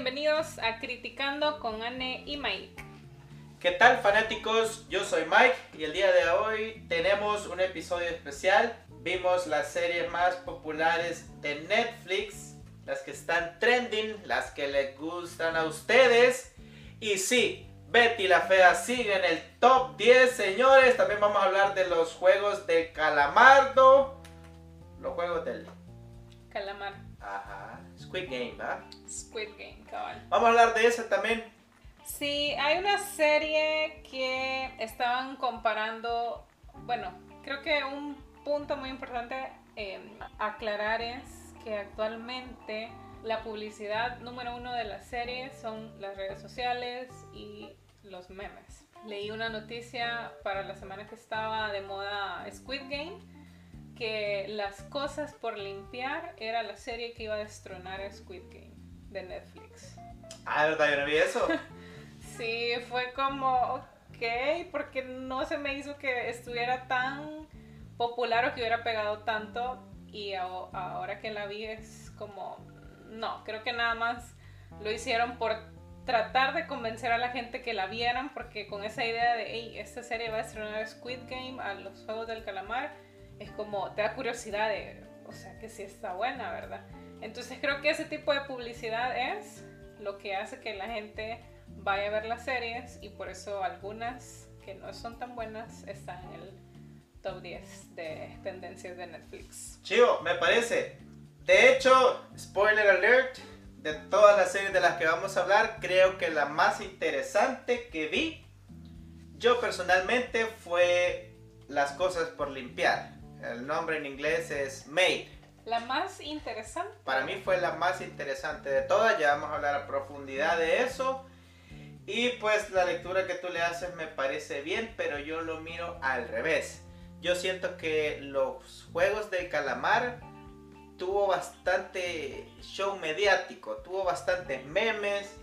bienvenidos a Criticando con Anne y Mike. ¿Qué tal fanáticos? Yo soy Mike y el día de hoy tenemos un episodio especial. Vimos las series más populares de Netflix, las que están trending, las que les gustan a ustedes. Y sí, Betty la Fea sigue en el top 10, señores. También vamos a hablar de los juegos de Calamardo. Los juegos del... Calamar. Ajá. Squid Game, ¿va? Squid Game, cabal. Vamos a hablar de eso también. Sí, hay una serie que estaban comparando, bueno, creo que un punto muy importante eh, aclarar es que actualmente la publicidad número uno de la serie son las redes sociales y los memes. Leí una noticia para la semana que estaba de moda Squid Game que Las cosas por limpiar era la serie que iba a destronar a Squid Game de Netflix. Ah, ¿verdad? Yo no vi eso. Sí, fue como, ok, porque no se me hizo que estuviera tan popular o que hubiera pegado tanto y a- ahora que la vi es como, no, creo que nada más lo hicieron por tratar de convencer a la gente que la vieran porque con esa idea de, hey, esta serie va a estrenar Squid Game a los Juegos del Calamar, es como, te da curiosidad de, o sea, que sí está buena, ¿verdad? Entonces creo que ese tipo de publicidad es lo que hace que la gente vaya a ver las series y por eso algunas que no son tan buenas están en el top 10 de tendencias de Netflix. Chivo, me parece. De hecho, spoiler alert, de todas las series de las que vamos a hablar, creo que la más interesante que vi, yo personalmente, fue Las cosas por limpiar. El nombre en inglés es Made. La más interesante. Para mí fue la más interesante de todas, ya vamos a hablar a profundidad de eso. Y pues la lectura que tú le haces me parece bien, pero yo lo miro al revés. Yo siento que los juegos del calamar tuvo bastante show mediático, tuvo bastantes memes.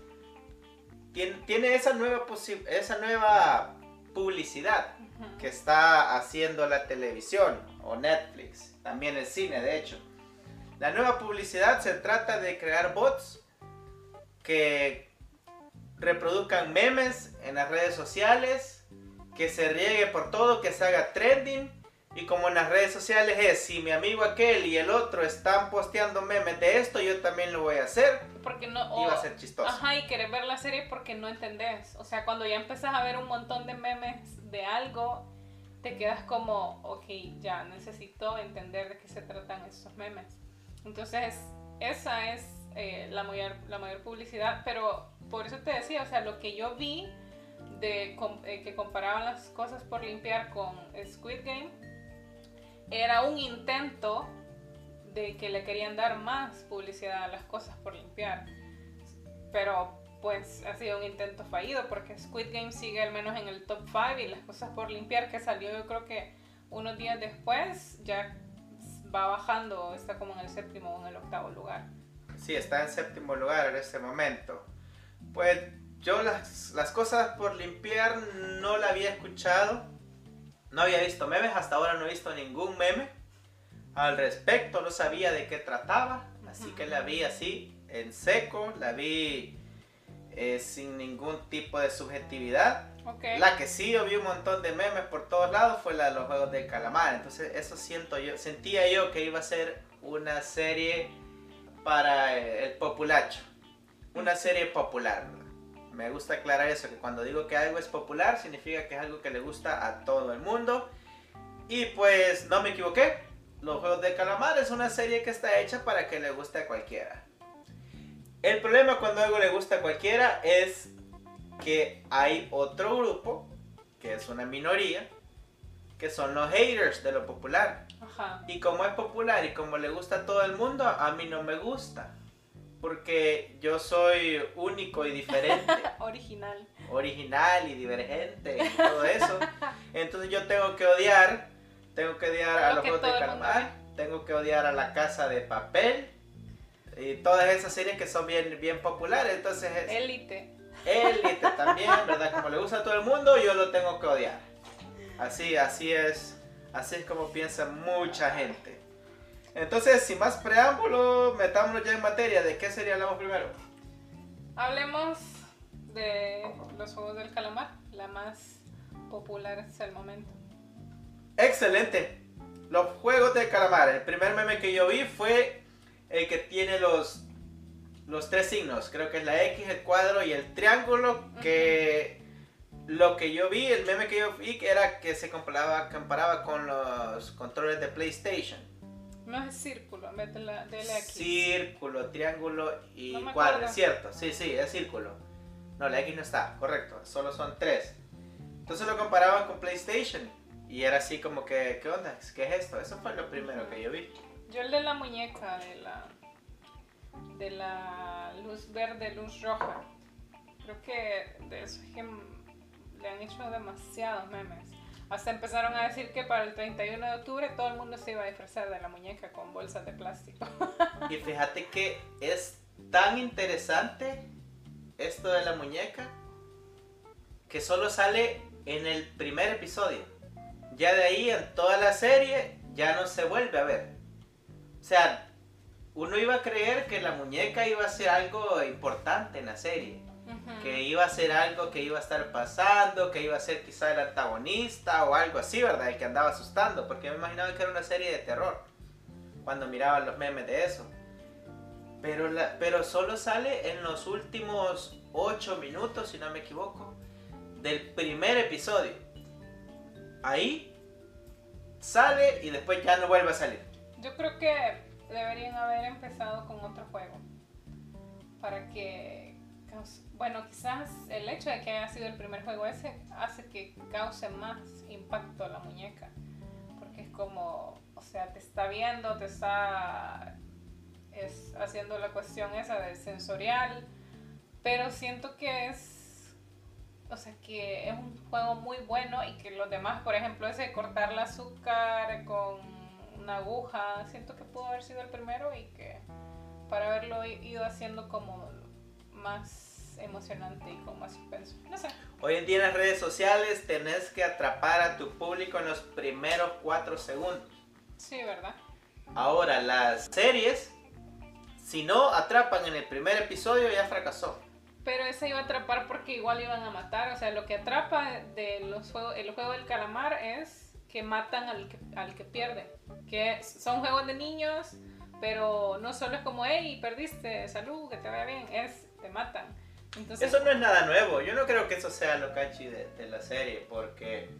Tiene, tiene esa, nueva esa nueva publicidad que está haciendo la televisión o Netflix, también el cine de hecho. La nueva publicidad se trata de crear bots que reproduzcan memes en las redes sociales, que se riegue por todo, que se haga trending. Y como en las redes sociales es, si mi amigo aquel y el otro están posteando memes de esto, yo también lo voy a hacer. Porque no. Y va a o- ser chistoso. Ajá, y querer ver la serie porque no entendés. O sea, cuando ya empezás a ver un montón de memes de algo, te quedas como, ok, ya necesito entender de qué se tratan estos memes. Entonces, esa es eh, la, mayor, la mayor publicidad, pero por eso te decía, o sea, lo que yo vi de com- eh, que comparaban las cosas por limpiar con Squid Game era un intento de que le querían dar más publicidad a las cosas por limpiar. Pero pues ha sido un intento fallido porque Squid Game sigue al menos en el top 5 y las cosas por limpiar que salió yo creo que unos días después ya va bajando, está como en el séptimo o en el octavo lugar. Sí, está en séptimo lugar en este momento. Pues yo las, las cosas por limpiar no la había escuchado. No había visto memes, hasta ahora no he visto ningún meme al respecto, no sabía de qué trataba. Así que la vi así, en seco, la vi eh, sin ningún tipo de subjetividad. Ok. La que sí yo vi un montón de memes por todos lados fue la de los juegos del calamar. Entonces eso siento yo, sentía yo que iba a ser una serie para eh, el populacho. Una serie popular. Me gusta aclarar eso, que cuando digo que algo es popular significa que es algo que le gusta a todo el mundo. Y pues no me equivoqué. Los Juegos del Calamar es una serie que está hecha para que le guste a cualquiera. El problema cuando algo le gusta a cualquiera es que hay otro grupo, que es una minoría, que son los haters de lo popular. Ajá. Y como es popular y como le gusta a todo el mundo, a mí no me gusta. Porque yo soy único y diferente, Original. original y divergente y todo eso. Entonces yo tengo que odiar, tengo que odiar a Lo los juegos de calamar, tengo que odiar a la casa de papel y todas esas series que son bien, bien populares. Entonces es, Élite. Élite también, ¿verdad? Como le gusta a todo el mundo, yo lo tengo que odiar. Así, así es, así es como piensa mucha gente. Entonces, sin más preámbulo, metámonos ya en materia. ¿De qué serie hablamos primero? Hablemos de los juegos del calamar, la más popular hasta el momento. Excelente. Los juegos del calamar. El primer meme que yo vi fue el que tiene los, los tres signos. Creo que es la X, el cuadro y el triángulo. Que lo que yo vi, el meme que yo vi, era que se comparaba, comparaba con los controles de PlayStation. No es círculo, en vez de la, de la X. Círculo, triángulo y No cuadro, cierto. Sí, sí, es círculo. No, la X no está, correcto. Solo son tres. Entonces lo comparaban con PlayStation. Y era así como que, ¿qué onda? ¿Qué es esto? Eso fue lo primero que yo vi. Yo el de la muñeca, de la, de la luz verde, luz roja. Creo que de eso es que le han hecho demasiados memes. Hasta empezaron a decir que para el 31 de octubre todo el mundo se iba a disfrazar de la muñeca con bolsas de plástico. Y fíjate que es tan interesante esto de la muñeca que solo sale en el primer episodio. Ya de ahí en toda la serie ya no se vuelve a ver. O sea, uno iba a creer que la muñeca iba a ser algo importante en la serie. Que iba a ser algo que iba a estar pasando, que iba a ser quizá el antagonista o algo así, ¿verdad? El que andaba asustando, porque me imaginaba que era una serie de terror cuando miraba los memes de eso. Pero, la, pero solo sale en los últimos 8 minutos, si no me equivoco, del primer episodio. Ahí sale y después ya no vuelve a salir. Yo creo que deberían haber empezado con otro juego. Para que. Bueno, quizás el hecho de que haya sido el primer juego ese hace que cause más impacto a la muñeca. Porque es como. O sea, te está viendo, te está. Es haciendo la cuestión esa de sensorial. Pero siento que es. O sea, que es un juego muy bueno y que los demás, por ejemplo, ese de cortar el azúcar con una aguja, siento que pudo haber sido el primero y que para haberlo ido haciendo como más emocionante y con más suspenso. No sé. Hoy en día en las redes sociales tenés que atrapar a tu público en los primeros 4 segundos. Sí, ¿verdad? Ahora, las series, si no atrapan en el primer episodio, ya fracasó. Pero ese iba a atrapar porque igual iban a matar. O sea, lo que atrapa de los juegos, el juego del calamar es que matan al que, al que pierde. Que son juegos de niños, pero no solo es como, hey, perdiste, salud, que te vaya bien. Es, te matan. Entonces, Eso no es nada nuevo. Yo no creo que eso sea lo cachi de, de la serie, porque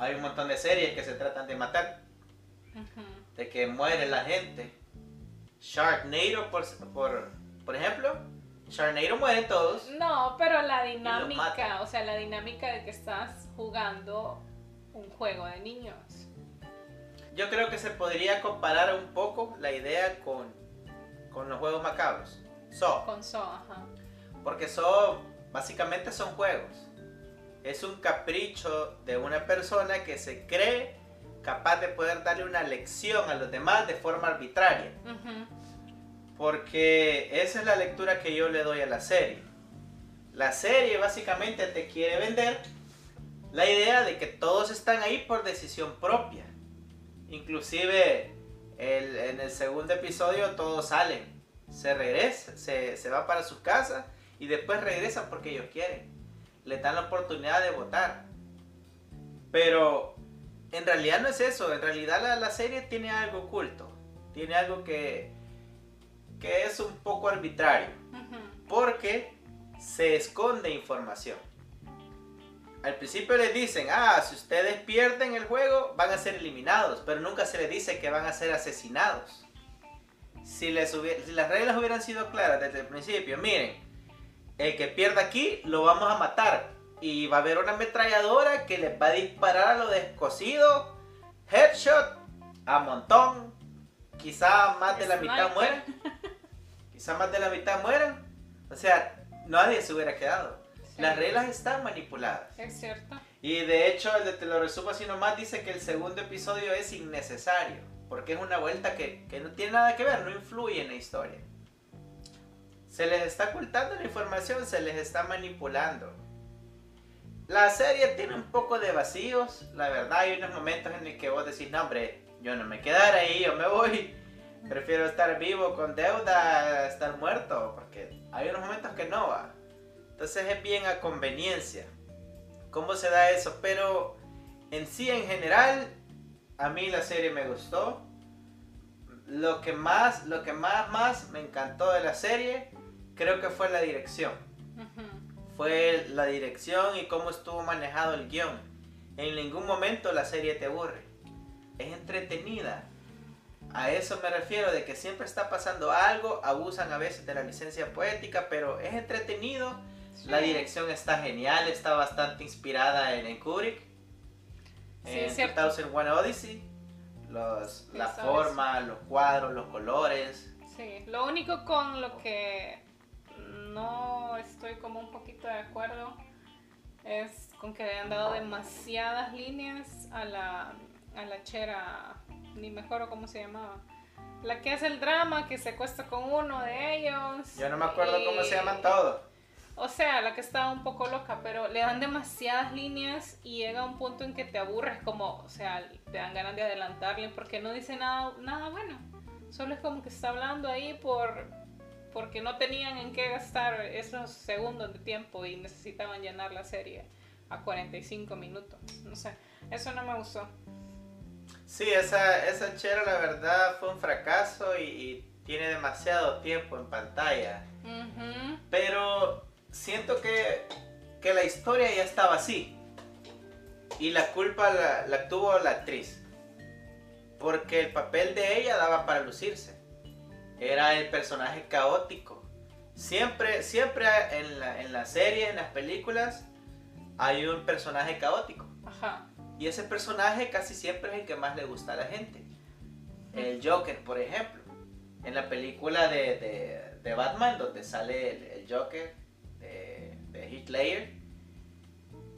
hay un montón de series que se tratan de matar, de que muere la gente. Sharknado, por, por, por ejemplo, Sharknado mueren todos. No, pero la dinámica, o sea, la dinámica de que estás jugando un juego de niños. Yo creo que se podría comparar un poco la idea con, con los juegos macabros. So, Con So, ajá. Porque son, básicamente son juegos. Es un capricho de una persona que se cree capaz de poder darle una lección a los demás de forma arbitraria. Ujú. Porque esa es la lectura que yo le doy a la serie. La serie básicamente te quiere vender la idea de que todos están ahí por decisión propia. Inclusive el- en el segundo episodio todos salen. Se regresan, se, se van para sus casas y después regresan porque ellos quieren. Les dan la oportunidad de votar. Pero en realidad no es eso. En realidad la, la serie tiene algo oculto. Tiene algo que, que es un poco arbitrario. Porque se esconde información. Al principio les dicen, ah, si ustedes pierden el juego van a ser eliminados, pero nunca se les dice que van a ser asesinados. Si, les hubiera- si las reglas hubieran sido claras desde el principio, miren, el que pierda aquí lo vamos a matar y va a haber una ametralladora que les va a disparar a lo descosido, headshot, a montón, quizá más de la mitad Sniper. quizá más de la mitad mueran, o sea, nadie se hubiera quedado. Sí. Las reglas están manipuladas. Es cierto. Y de hecho, el de Te lo resumo así nomás dice que el segundo episodio es innecesario. Porque es una vuelta que, que no tiene nada que ver, no influye en la historia. Se les está ocultando la información, se les está manipulando. La serie tiene un poco de vacíos, la verdad hay unos momentos en los que vos decís, no hombre, yo no me quedara ahí, yo me voy. Prefiero estar vivo con deuda a estar muerto, porque hay unos momentos que no va. Entonces es bien a conveniencia. ¿Cómo se da eso? Pero en sí, en general, a mí la serie me gustó. Lo que más, lo que más, más me encantó de la serie, creo que fue la dirección. Fue la dirección y cómo estuvo manejado el guion. En ningún momento la serie te aburre. Es entretenida. A eso me refiero, de que siempre está pasando algo, abusan a veces de la licencia poética, pero es entretenido. La dirección está genial, está bastante inspirada en, Kubrick. en 2001 Odyssey. Los, la forma, los cuadros, los colores. Sí, lo único con lo que no estoy como un poquito de acuerdo es con que le han dado demasiadas líneas a la, a la chera, ni mejor cómo se llamaba. La que hace el drama, que se acuesta con uno de ellos. Yo no me acuerdo cómo se llaman todos. O sea, la que está un poco loca, pero le dan demasiadas líneas y llega un punto en que te aburres, como, o sea, te dan ganas de adelantarle porque no dice nada, nada bueno. Solo es como que está hablando ahí por, porque no tenían en qué gastar esos segundos de tiempo y necesitaban llenar la serie a 45 minutos. No sé, eso no me gustó. Sí, esa, esa chera la verdad fue un fracaso y, tiene demasiado tiempo en pantalla. Pero siento que, que, la historia ya estaba así. Y la culpa la, la tuvo la actriz. Porque el papel de ella daba para lucirse era el personaje caótico. Siempre, siempre en la, en la serie, en las películas, hay un personaje caótico. Ajá. Y ese personaje casi siempre es el que más le gusta a la gente. El Joker, por ejemplo. En la película de, de, Batman, donde sale el, Joker de, de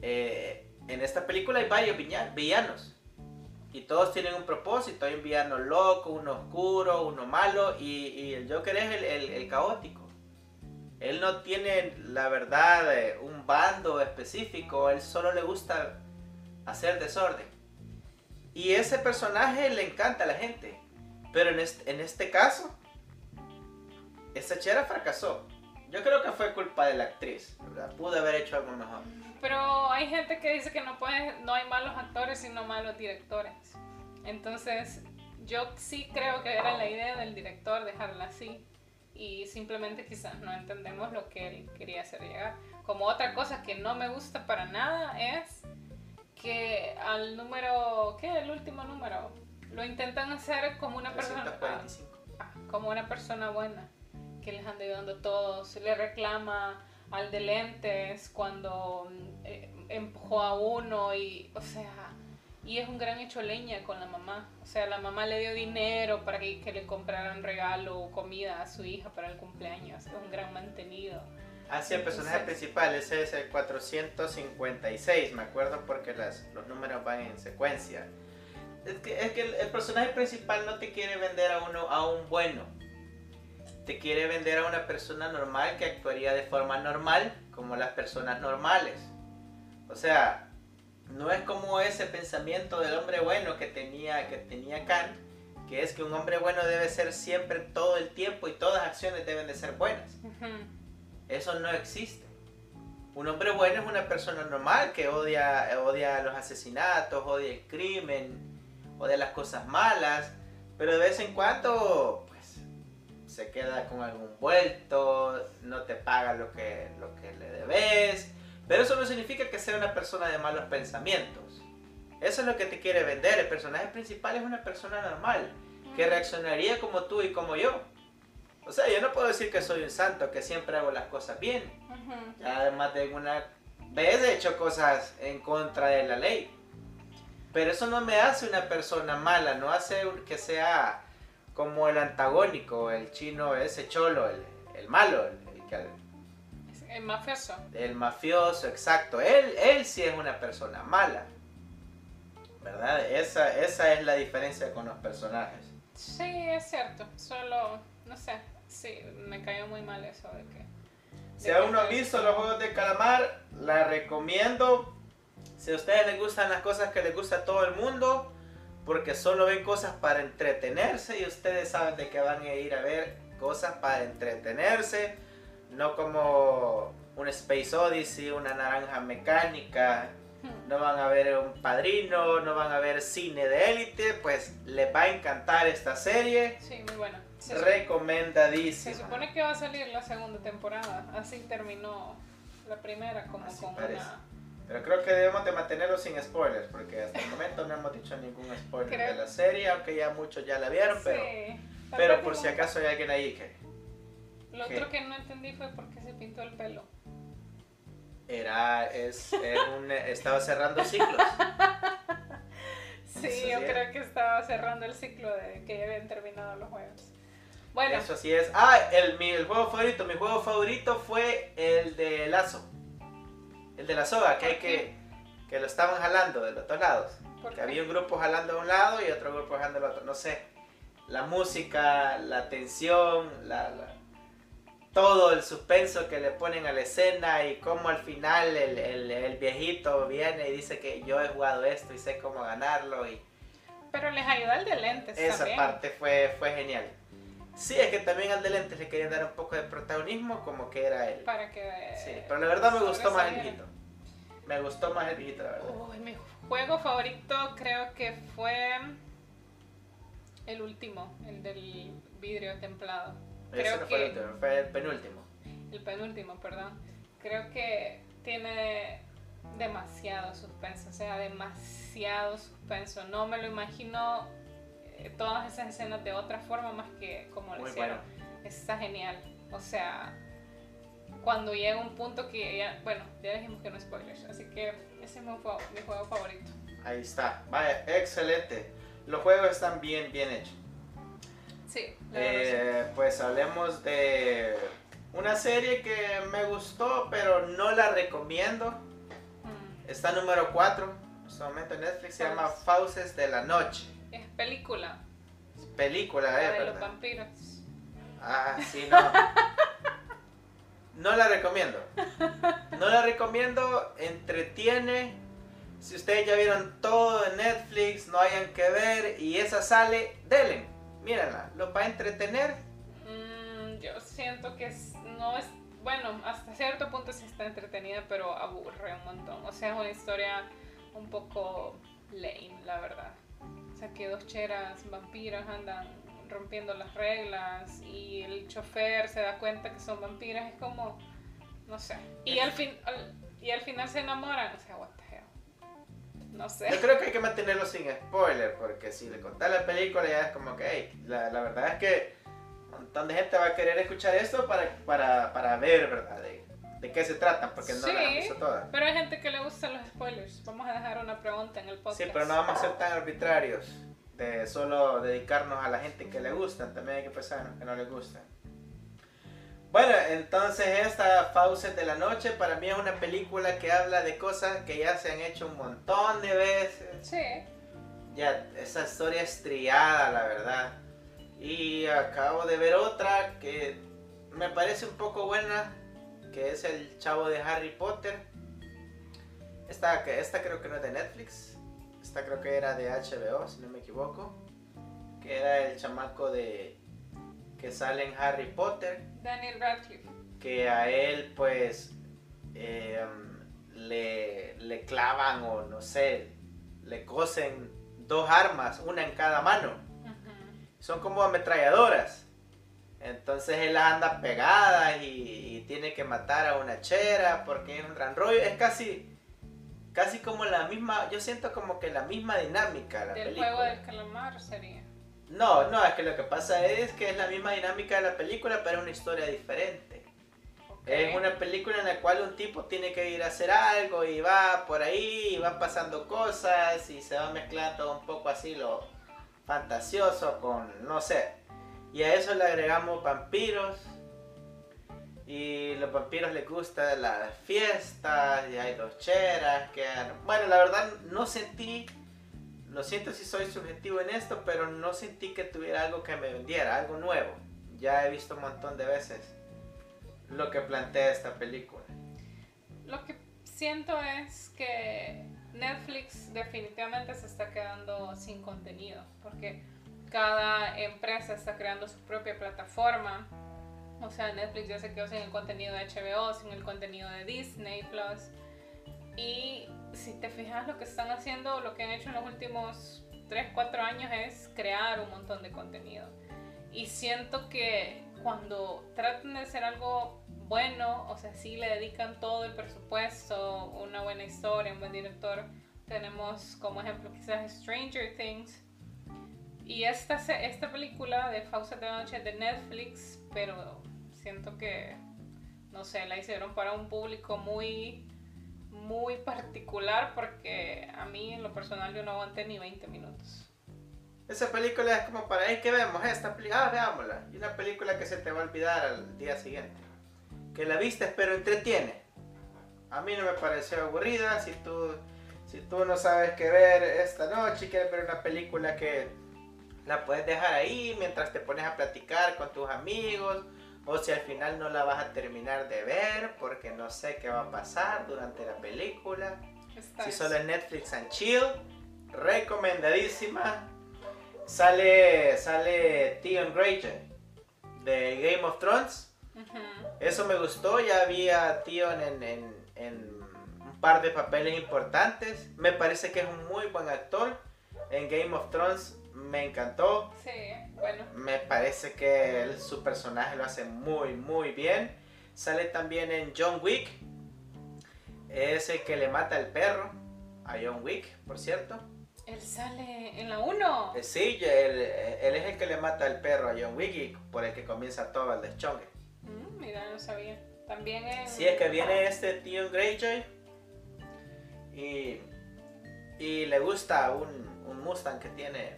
eh, en esta película hay varios villanos. Y todos tienen un propósito. Hay un villano loco, uno oscuro, uno malo. Y, el Joker es el, caótico. Él no tiene, la verdad, eh, un bando específico. Él solo le gusta hacer desorden. Y ese personaje le encanta a la gente. Pero en este, en este caso, esa chera fracasó. Yo creo que fue culpa de la actriz. ¿verdad? Pude haber hecho algo mejor. Pero hay gente que dice que no puede, no hay malos actores, sino malos directores. Entonces, yo sí creo que era la idea del director dejarla así. Y simplemente quizás no entendemos lo que él quería hacer llegar. Como otra cosa que no me gusta para nada es que al número, ¿qué? El último número. Lo intentan hacer como una persona... Ah, como una persona buena. Que les anda ayudando a todos. Le reclama al de lentes cuando eh, empujó a uno y, o sea, y es un gran hecho leña con la mamá. O sea, la mamá le dio dinero para que, le compraran regalo o comida a su hija para el cumpleaños. Es un gran mantenido. Ah, sí, el personaje principal, ese es el 456, me acuerdo porque las, los números van en secuencia. Es que, es que el, el, personaje principal no te quiere vender a uno a un bueno te quiere vender a una persona normal que actuaría de forma normal como las personas normales. O sea, no es como ese pensamiento del hombre bueno que tenía, que tenía Kant, que es que un hombre bueno debe ser siempre todo el tiempo y todas las acciones deben de ser buenas. Eso no existe. Un hombre bueno es una persona normal que odia, odia los asesinatos, odia el crimen, odia las cosas malas, pero de vez en cuando se queda con algún vuelto, no te paga lo que, lo que le debes. Pero eso no significa que sea una persona de malos pensamientos. Eso es lo que te quiere vender. El personaje principal es una persona normal, que reaccionaría como tú y como yo. O sea, yo no puedo decir que soy un santo, que siempre hago las cosas bien. Además de una vez he hecho cosas en contra de la ley. Pero eso no me hace una persona mala, no hace que sea como el antagónico, el chino, ese cholo, el, malo, el, el, mafioso. El mafioso, exacto. Él, él sí es una persona mala. ¿Verdad? Esa, esa es la diferencia con los personajes. Sí, es cierto. Solo, no sé, sí, me cayó muy mal eso de que... Si aún no han visto los juegos de calamar, la recomiendo. Si a ustedes les gustan las cosas que les gusta a todo el mundo, porque solo ven cosas para entretenerse y ustedes saben de que van a ir a ver cosas para entretenerse, no como un Space Odyssey, una naranja mecánica, no van a ver un padrino, no van a ver cine de élite, pues les va a encantar esta serie. Sí, muy buena. Se, Recomendadísima. se supone que va a salir la segunda temporada, así terminó la primera como Así con parece. una... Pero creo que debemos de mantenerlo sin spoilers, porque hasta el momento no hemos dicho ningún spoiler Creo- de la serie, aunque ya muchos ya la vieron, pero, Sí, pero por si acaso hay alguien ahí que Lo otro que no entendí fue por qué se pintó el pelo. era, es, un, estaba cerrando ciclos. Sí, Eso yo sí. creo que estaba cerrando el ciclo de que ya habían terminado los juegos. Bueno, Eso sí es. Ah, el, mi, el juego favorito, mi juego favorito fue el de Lazo. El de la soga, que hay que, que lo estaban jalando de los dos lados. ¿por Que qué? había un grupo jalando de un lado y otro grupo jalando del otro. No sé. La música, la tensión, la, la- todo el suspenso que le ponen a la escena y cómo al final el, el- el viejito viene y dice que yo he jugado esto y sé cómo ganarlo. Y Pero les ayuda el de lentes esa también. parte fue, fue genial. Sí, es que también al de lentes le querían dar un poco de protagonismo como que era él. Para que... Sí, pero la verdad me gustó más el viejito. Me gustó más el viejito, la verdad. Uy, mi juego favorito creo que fue el último, el del vidrio templado. Ese creo no fue el último, fue el penúltimo. El penúltimo, perdón. Creo que tiene demasiado suspenso, o sea, demasiado suspenso. No me lo imagino todas esas escenas de otra forma más que como lo hicieron. Está genial. O sea, cuando llega un punto que ya, bueno, ya dijimos que no spoilers, así que ese es mi juego, mi juego favorito. Ahí está. Vaya, excelente. Los juegos están bien, bien hechos. Sí, la verdad sí. Eh, pues hablemos de una serie que me gustó, pero no la recomiendo. Mm. Está número 4 en este momento en Netflix. Se llama Fauces de la Noche. Película, Película, la eh, de los vampiros. Ah, sí, no. No la recomiendo. No la recomiendo. Entretiene. Si ustedes ya vieron todo en Netflix, no hayan que ver y esa sale, denle. Mírenla. Los va a entretener. Mm, yo siento que es- no es, bueno, hasta cierto punto sí está entretenida, pero aburre un montón. O sea, es una historia un poco lame, la verdad. O sea, que dos cheras vampiras andan rompiendo las reglas y el chofer se da cuenta que son vampiras, es como, no sé. Y al, fin, y al final se enamoran, o sea, what the hell. No sé. Yo creo que hay que mantenerlo sin spoiler, porque si le contás la película ya es como que, la, la verdad es que un montón de gente va a querer escuchar esto para, para, para ver, ¿verdad? De qué se trata, porque no la han Sí. visto todas. Pero hay gente que le gustan los spoilers. Vamos a dejar una pregunta en el podcast. Sí, pero no vamos a ser tan arbitrarios de solo dedicarnos a la gente que le gustan, también hay que pensar en los que no les gustan. Bueno, entonces esta Fauces de la Noche para mí es una película que habla de cosas que ya se han hecho un montón de veces. Sí. Ya, esa historia es trillada, la verdad. Y acabo de ver otra que me parece un poco buena, que es el chavo de Harry Potter. Esta, que- esta creo que no es de Netflix, esta creo que era de HBO, si no me equivoco. Que era el chamaco de que sale en Harry Potter, Daniel Radcliffe. que a él pues eh, le, le clavan o no sé, le cosen dos armas, una en cada mano. Son como ametralladoras. Entonces él anda pegada y, y tiene que matar a una chera porque es un gran rollo. Es casi, casi como la misma, yo siento como que la misma dinámica la Del película. juego del calamar sería. No, no, es que lo que pasa es que es la misma dinámica de la película, pero es una historia diferente. Es una película en la cual un tipo tiene que ir a hacer algo y va por ahí y va pasando cosas y se va mezclando un poco así lo fantasioso con, no sé. Y a eso le agregamos vampiros. Y los vampiros les gustan las fiestas y hay dos cheras que... Bueno, la verdad no sentí, lo siento si soy subjetivo en esto, pero no sentí que tuviera algo que me vendiera, algo nuevo. Ya he visto un montón de veces lo que plantea esta película. Lo que siento es que Netflix definitivamente se está quedando sin contenido porque cada empresa está creando su propia plataforma. O sea, Netflix ya se quedó sin el contenido de HBO, sin el contenido de Disney Plus. Y si te fijas lo que están haciendo, lo que han hecho en los últimos 3, 4 años es crear un montón de contenido. Y siento que cuando tratan de hacer algo bueno, o sea, si le dedican todo el presupuesto, una buena historia, un buen director. Tenemos como ejemplo quizás Stranger Things. Y esta, esta película de Fausta de Noche de Netflix, pero siento que, no sé, la hicieron para un público muy, muy particular porque a mí en lo personal yo no aguanté ni 20 minutos. Esa película es como para, ahí que vemos esta película, ah, veámosla. Y una película que se te va a olvidar al día siguiente que la viste pero entretiene. A mí no me pareció aburrida. Si tú, si tú no sabes qué ver esta noche y quieres ver una película que la puedes dejar ahí mientras te pones a platicar con tus amigos. O si al final no la vas a terminar de ver porque no sé qué va a pasar durante la película. si solo es Netflix and Chill, recomendadísima. Sale, sale Theon Greyjoy de Game of Thrones eso me gustó, ya había Tío en, en, un par de papeles importantes. Me parece que es un muy buen actor. En Game of Thrones me encantó. Sí, bueno. Me parece que su personaje lo hace muy, muy bien. Sale también en John Wick. Es el que le mata el perro a John Wick, por cierto. Él sale en la 1. Eh, sí, él, él, es el que le mata el perro a John Wick y por el que comienza todo el deschongue mira, no sabía. También en... Sí, es que viene este tío Greyjoy y, y le gusta un, un Mustang que tiene.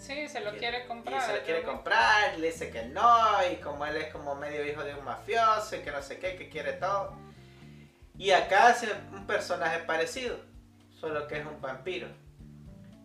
Sí, se lo quiere comprar. Y se lo quiere comprar, le dice que no, y como él es como medio hijo de un mafioso, y que no sé qué, que quiere todo. Y acá hace un personaje parecido, solo que es un vampiro.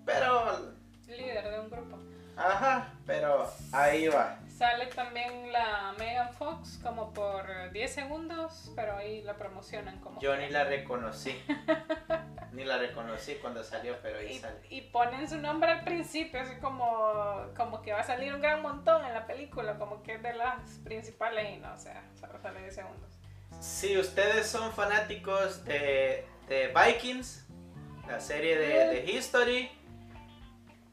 Pero... Líder de un grupo. Ajá, pero ahí va. Sale también la Megan Fox como por 10 segundos, pero ahí la promocionan como... Yo ni la reconocí. ni la reconocí cuando salió, pero ahí y, sale. Y ponen su nombre al principio, así como, como que va a salir un gran montón en la película, como que es de las principales y no, o sea, solo sale 10 segundos. Si ustedes son fanáticos de, de Vikings, la serie de, de History,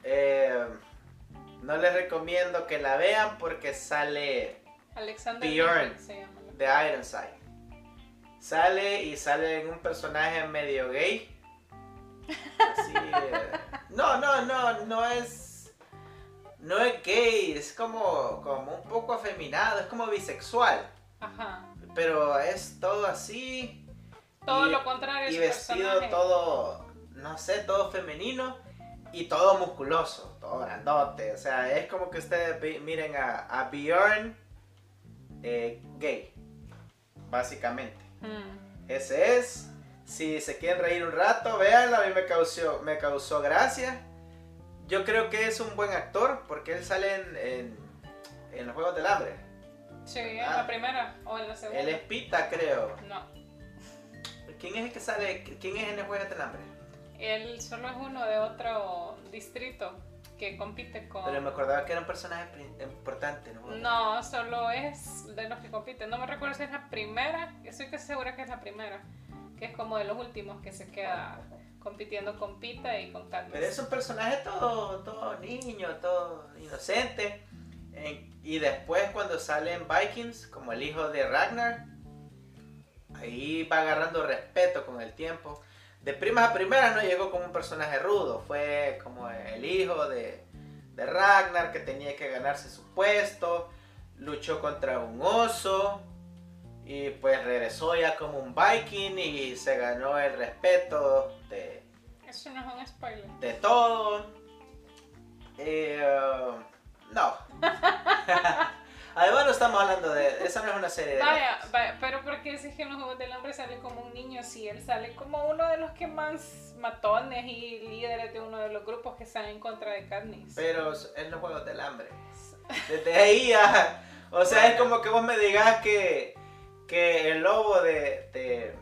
eh no les recomiendo que la vean porque sale Alexander Bjorn de Ironside. Sale y sale en un personaje medio gay. Eh, no, no, no, no es. No es gay, es como, como un poco afeminado, es como bisexual. Ajá. Pero es todo así. Todo lo contrario. Y vestido todo, no sé, todo femenino y todo musculoso, todo grandote. O sea, es como que ustedes miren a, a Bjorn eh, gay, básicamente. Mm. Ese es. Si se quieren reír un rato, véanlo. A mí me causó, me causó gracia. Yo creo que es un buen actor porque él sale en, en, los Juegos del Hambre. Sí, en la primera o en la segunda. Él es Pita, creo. No. ¿Quién es el que sale? ¿Quién es en el Juegos del Hambre? Él solo es uno de otro distrito que compite con... Pero me acordaba que era un personaje importante, ¿no? No, solo es de los que compiten. No me recuerdo si es la primera, estoy casi segura que es la primera, que es como de los últimos que se queda compitiendo con Pita y con Katniss. Pero es un personaje todo, todo niño, todo inocente. y después cuando sale en Vikings, como el hijo de Ragnar, ahí va agarrando respeto con el tiempo de primas a primeras no llegó como un personaje rudo, fue como el hijo de, de Ragnar que tenía que ganarse su puesto, luchó contra un oso y pues regresó ya como un viking y se ganó el respeto de... Eso no es un spoiler. De todo. Eh, no. Además no estamos hablando de... Esa no es una serie de... Vaya, vaya pero ¿por qué dices que en los Juegos del Hambre sale como un niño si él sale como uno de los que más matones y líderes de uno de los grupos que están en contra de Katniss? Pero en los Juegos del Hambre. Desde ahí ya... O sea, es como que vos me digas que, que el lobo de,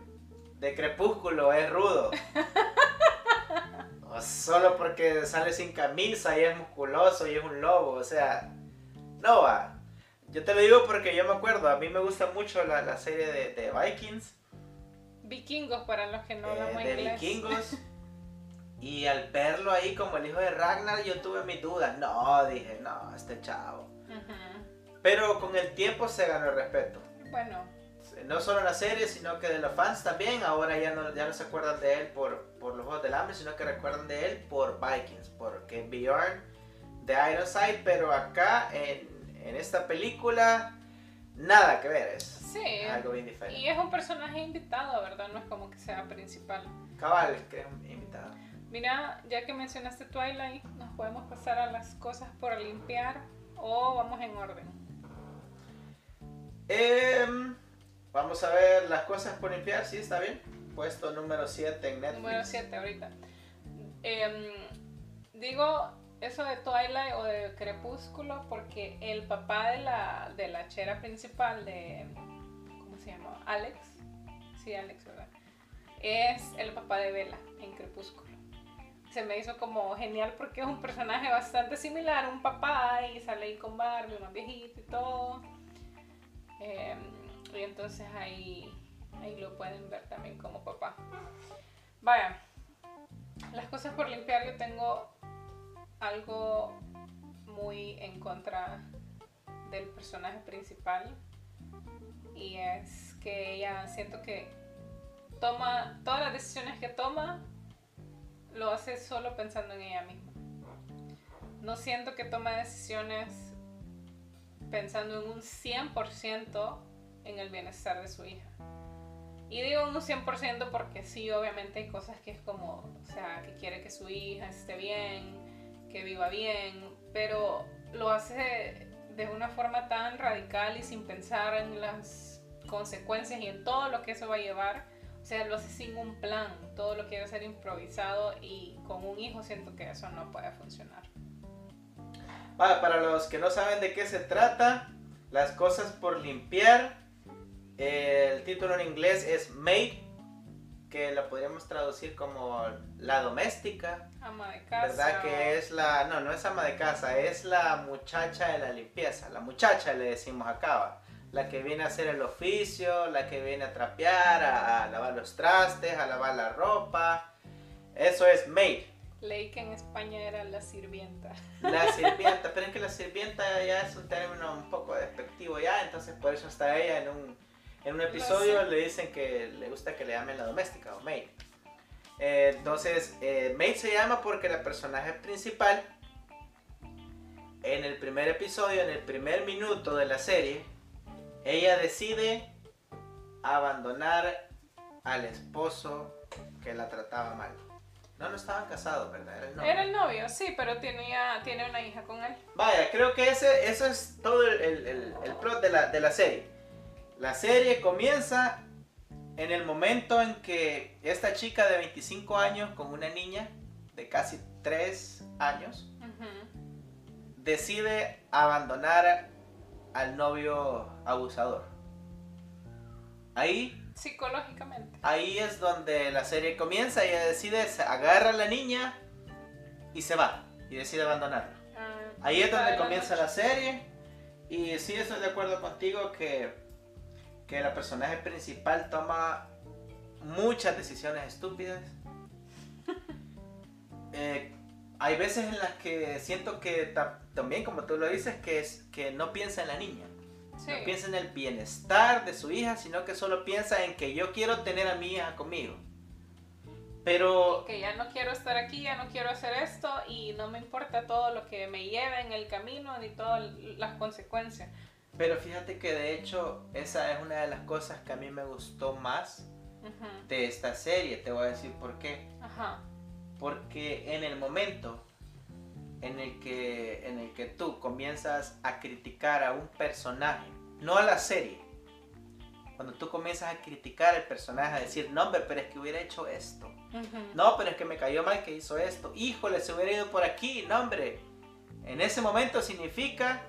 de Crepúsculo es rudo. o solo porque sale sin camisa y es musculoso y es un lobo, o sea, no va. Yo te lo digo porque yo me acuerdo, a mí me gusta mucho la, la serie de, de, Vikings. Vikingos, para los que no eh, hablamos De inglés. vikingos. Y al verlo ahí como el hijo de Ragnar, yo tuve mis dudas. No, dije, no, este chavo. Pero con el tiempo se ganó el respeto. Bueno, No solo en la serie, sino que de los fans también. Ahora ya no, ya no se acuerdan de él por, por los Juegos del Hambre, sino que recuerdan de él por Vikings. Porque Bjorn de Ironside, pero acá en, en esta película, nada que ver. Es sí. algo bien diferente. Y es un personaje invitado, ¿verdad? No es como que sea principal. Cabal, que es un invitado. Mira, ya que mencionaste Twilight, nos podemos pasar a las cosas por limpiar o vamos en orden. Em, vamos a ver las cosas por limpiar, sí, está bien. Puesto número 7 en Netflix. Número 7 ahorita. Em, digo eso de Twilight o de Crepúsculo porque el papá de la, de la chera principal de... ¿Cómo se llama? Alex. Sí, Alex, ¿verdad? Es el papá de Bella en Crepúsculo. Se me hizo como genial porque es un personaje bastante similar, un papá y sale ahí con Barbie, más viejito y todo. Em, y entonces ahí, ahí lo pueden ver también como papá. Vaya, las cosas por limpiar yo tengo algo muy en contra del personaje principal y es que ella siento que toma todas las decisiones que toma lo hace solo pensando en ella misma. No siento que toma decisiones pensando en un 100% en el bienestar de su hija. Y digo un 100% porque sí, obviamente hay cosas que es como, o sea, que quiere que su hija esté bien, que viva bien, pero lo hace de una forma tan radical y sin pensar en las consecuencias y en todo lo que eso va a llevar. O sea, lo hace sin un plan, todo lo quiere hacer improvisado y con un hijo siento que eso no puede funcionar. Para los que no saben de qué se trata, las cosas por limpiar, eh, el título en inglés es Maid, que la podríamos traducir como la doméstica, Ama de casa. ¿verdad? Que es la, no, no es ama de casa, es la muchacha de la limpieza, la muchacha le decimos acá, la que viene a hacer el oficio, la que viene a trapear, a, a lavar los trastes, a lavar la ropa, eso es maid. Leí que en España era la sirvienta. La sirvienta, pero es que la sirvienta ya es un término un poco despectivo ya, entonces por eso hasta ella en un, en un episodio le dicen que le gusta que le llamen la doméstica o maid. Eh, entonces, eh, maid se llama porque la personaje principal, en el primer episodio, en el primer minuto de la serie, ella decide abandonar al esposo que la trataba mal. No, no estaban casados, ¿verdad? Era el novio. Era el novio, sí, pero tenía, tiene una hija con él. Vaya, creo que ese, eso es todo el, el- el- el plot de la, de la serie. La serie comienza en el momento en que esta chica de 25 años con una niña de casi 3 años decide abandonar al novio abusador. Ahí, Psicológicamente. ahí es donde la serie comienza. Ella decide, agarra a la niña y se va. Y decide abandonarla. Ah, Ahí es donde la comienza noche. la serie. Y sí estoy de acuerdo contigo que, que la personaje principal toma muchas decisiones estúpidas. Eh, hay veces en las que siento que ta- también, como tú lo dices, que, es, que no piensa en la niña. Sí. No piensa en el bienestar de su hija, sino que solo piensa en que yo quiero tener a mi hija conmigo. Pero que ya no quiero estar aquí, ya no quiero hacer esto y no me importa todo lo que me lleve en el camino ni todas las consecuencias. Pero fíjate que de hecho esa es una de las cosas que a mí me gustó más de esta serie. Te voy a decir por qué. Ajá. Porque en el momento en el que, en el que tú comienzas a criticar a un personaje, no a la serie, cuando tú comienzas a criticar al personaje, a decir, no hombre, pero es que hubiera hecho esto. No, pero es que me cayó mal que hizo esto. Híjole, se hubiera ido por aquí. No, hombre. En ese momento significa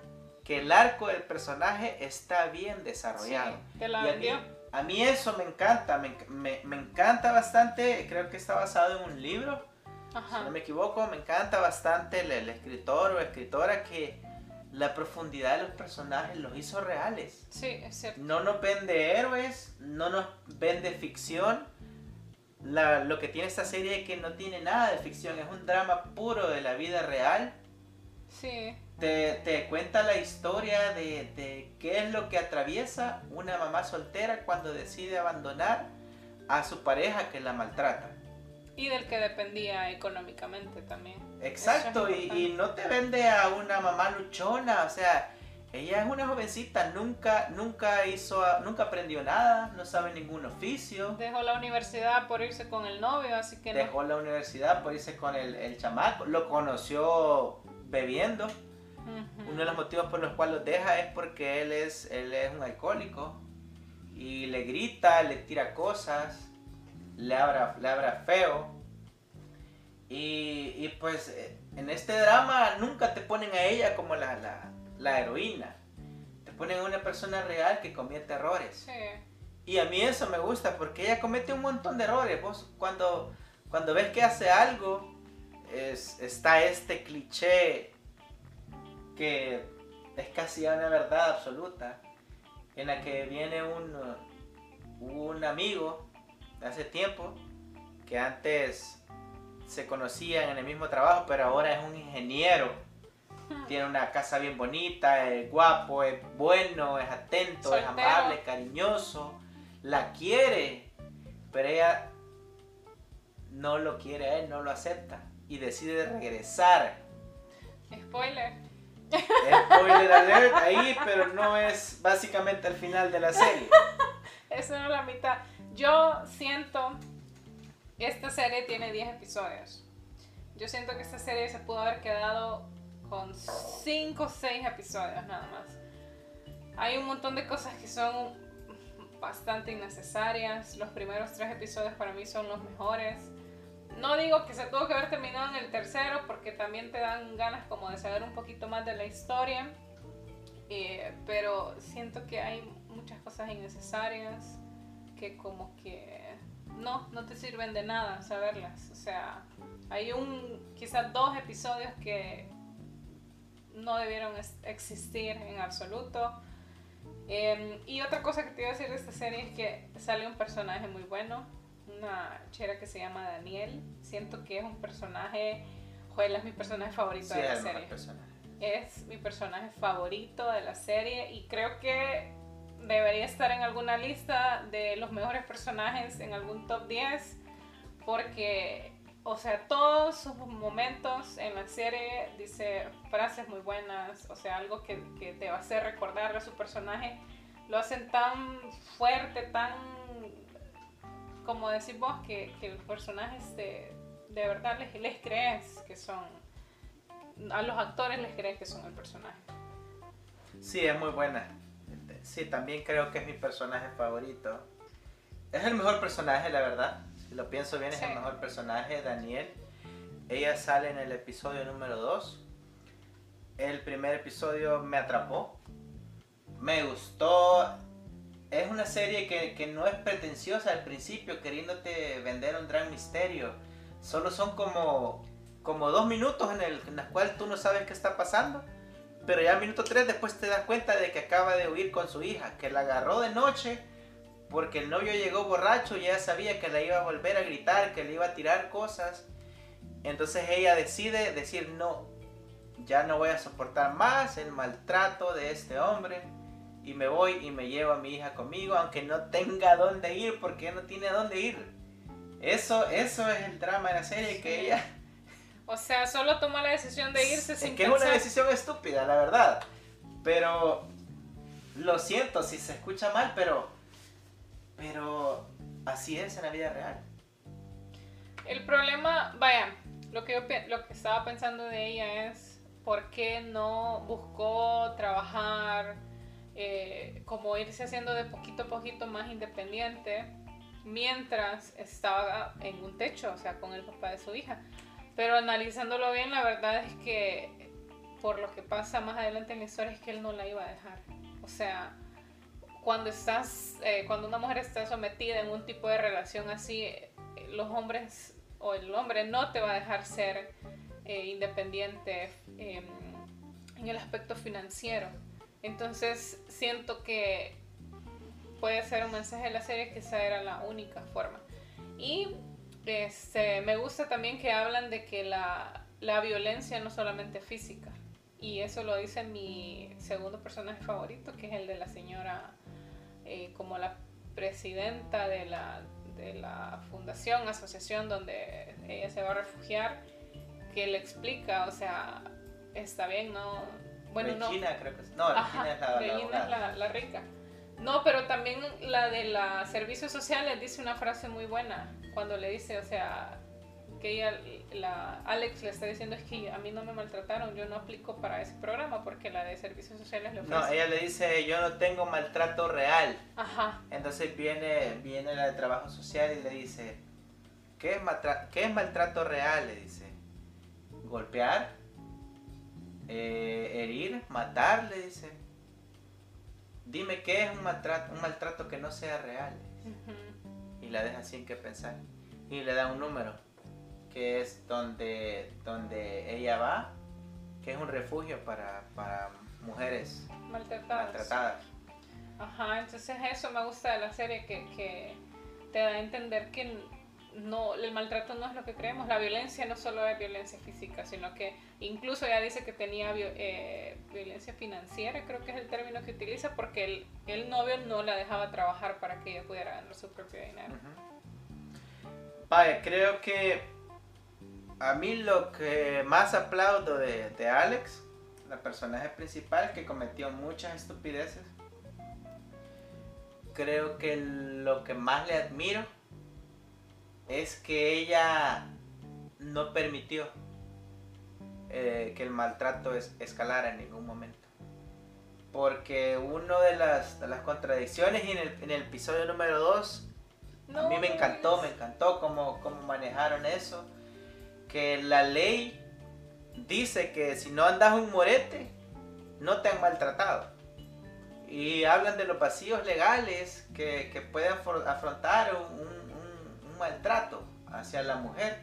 que el arco del personaje está bien desarrollado. Sí, te la y, a mí, a mí eso me encanta, me, me, me encanta bastante, creo que está basado en un libro, Ajá. si no me equivoco, me encanta bastante el, el escritor o escritora que la profundidad de los personajes los hizo reales. Sí, es cierto. No nos vende héroes, no nos vende ficción. La- lo que tiene esta serie es que no tiene nada de ficción, es un drama puro de la vida real. Sí, Te, te cuenta la historia de, de qué es lo que atraviesa una mamá soltera cuando decide abandonar a su pareja que la maltrata. y del que dependía económicamente también. Exacto, es y, no te vende a una mamá luchona, o sea, ella es una jovencita, nunca, nunca hizo, nunca aprendió nada, no sabe ningún oficio, Dejó la universidad por irse con el novio, así que no. dejó la universidad por irse con el, el chamaco, lo conoció bebiendo, Ujú. uno de los motivos por los cuales lo deja es porque él es, él es un alcohólico, y le grita, le tira cosas, le habla, le habla feo, y, y pues eh, en este drama nunca te ponen a ella como la, la, la heroína. Te ponen a una persona real que comete errores. Sí, Y a mí eso me gusta porque ella comete un montón de errores. Vos cuando, cuando ves que hace algo, es, está este cliché que es casi una verdad absoluta. En la que viene un, un amigo de hace tiempo que antes se conocían en el mismo trabajo, pero ahora es un ingeniero. Tiene una casa bien bonita, es guapo, es bueno, es atento, es amable, cariñoso, la quiere, pero ella no lo quiere a él, no lo acepta y decide regresar. spoiler. Spoiler alert ahí, pero no es básicamente el final de la serie. Eso era la mitad. Yo siento. Esta serie tiene 10 episodios. Yo siento que esta serie se pudo haber quedado con 5 o 6 episodios nada más. Hay un montón de cosas que son bastante innecesarias. Los primeros 3 episodios para mí son los mejores. No digo que se tuvo que haber terminado en el tercero porque también te dan ganas como de saber un poquito más de la historia. Eh, pero siento que hay muchas cosas innecesarias que como que no, no te sirven de nada saberlas. O sea, hay un, quizás dos episodios que no debieron existir en absoluto. Eh, y otra cosa que te iba a decir de esta serie es que sale un personaje muy bueno, una chera que se llama Daniel. Siento que es un personaje, Joel es mi personaje favorito Sí, de la serie personaje. es mi personaje favorito de la serie y creo que debería estar en alguna lista de los mejores personajes en algún top 10 porque, o sea, todos sus momentos en la serie dice frases muy buenas, o sea, algo que, que te va a hacer recordar a su personaje, lo hacen tan fuerte, tan, como decís vos, que, que los personajes de, de verdad les, les crees que son a los actores les crees que son el personaje. Sí, es muy buena. Sí, también creo que es mi personaje favorito. Es el mejor personaje, la verdad. Si lo pienso bien, es Sí. el mejor personaje, Daniel. Ella sale en el episodio número 2. El primer episodio me atrapó. Me gustó. Es una serie que, no es pretenciosa al principio, queriéndote vender un gran misterio. Solo son como, como dos minutos en, el, en los cuales tú no sabes qué está pasando. Pero ya al minuto 3 después te das cuenta de que acaba de huir con su hija, que la agarró de noche porque el novio llegó borracho y ella sabía que la iba a volver a gritar, que le iba a tirar cosas. Entonces ella decide decir no, ya no voy a soportar más el maltrato de este hombre y me voy y me llevo a mi hija conmigo aunque no tenga dónde ir porque ella no tiene dónde ir. Eso, eso es el drama de la serie, que Sí. ella O sea, solo tomó la decisión de irse es sin que es una pensar. decisión estúpida, la verdad. Pero lo siento si se escucha mal, pero pero así es en la vida real. El problema, vaya, lo que yo lo que estaba pensando de ella es por qué no buscó trabajar, eh, como irse haciendo de poquito a poquito más independiente mientras estaba en un techo, o sea, con el papá de su hija. Pero analizándolo bien, la verdad es que por lo que pasa más adelante en la historia es que él no la iba a dejar. O sea, cuando estás, eh, cuando una mujer está sometida en un tipo de relación así, eh, los hombres o el hombre no te va a dejar ser eh, independiente em, en el aspecto financiero. Entonces siento que puede ser un mensaje de la serie que esa era la única forma. Y este, me gusta también que hablan de que la, la violencia no solamente física. Y eso lo dice mi segundo personaje favorito, que es el de la señora eh, como la presidenta de la, de la fundación, asociación donde ella se va a refugiar, que le explica, o sea, está bien, no... Bueno, Regina, no. creo que es. No, Regina es la, Regina es la, la rica. No, pero también la de la servicios sociales dice una frase muy buena cuando le dice, o sea, que ella, la Alex le está diciendo es que a mí no me maltrataron, yo no aplico para ese programa porque la de servicios sociales le ofrece. No, ella le dice, yo no tengo maltrato real. Ajá. Entonces viene, viene la de trabajo social y le dice, ¿qué es, ¿qué es maltrato real? Le dice, golpear, eh, herir, matar, le dice. Dime qué es un maltrato, un maltrato que no sea real. Y la deja sin que pensar. Y le da un número que es donde, donde ella va, que es un refugio para, para mujeres maltratadas. Ajá, entonces eso me gusta de la serie, que, que te da a entender que no, el maltrato no es lo que creemos, la violencia no solo es violencia física, sino que incluso ella dice que tenía eh, violencia financiera, creo que es el término que utiliza, porque el, el, novio no la dejaba trabajar para que ella pudiera ganar su propio dinero. Vaya, creo que a mí lo que más aplaudo de, Alex, la personaje principal que cometió muchas estupideces, creo que lo que más le admiro es que ella no permitió eh, que el maltrato escalara en ningún momento. Porque una de las, contradicciones en el, en el episodio número 2, a mí me encantó, me encantó cómo, cómo manejaron eso que la ley dice que si no andas un morete, no te han maltratado. Y hablan de los vacíos legales que, que pueden afrontar un, un, maltrato hacia la mujer.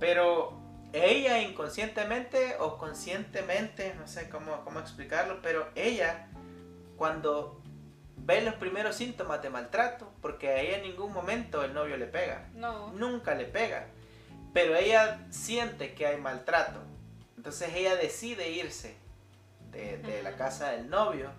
Pero ella inconscientemente o conscientemente, no sé cómo, cómo explicarlo, pero ella cuando ve los primeros síntomas de maltrato, porque a ella en ningún momento el novio le pega. No. Nunca le pega pero ella siente que hay maltrato. Entonces ella decide irse de, la casa del novio.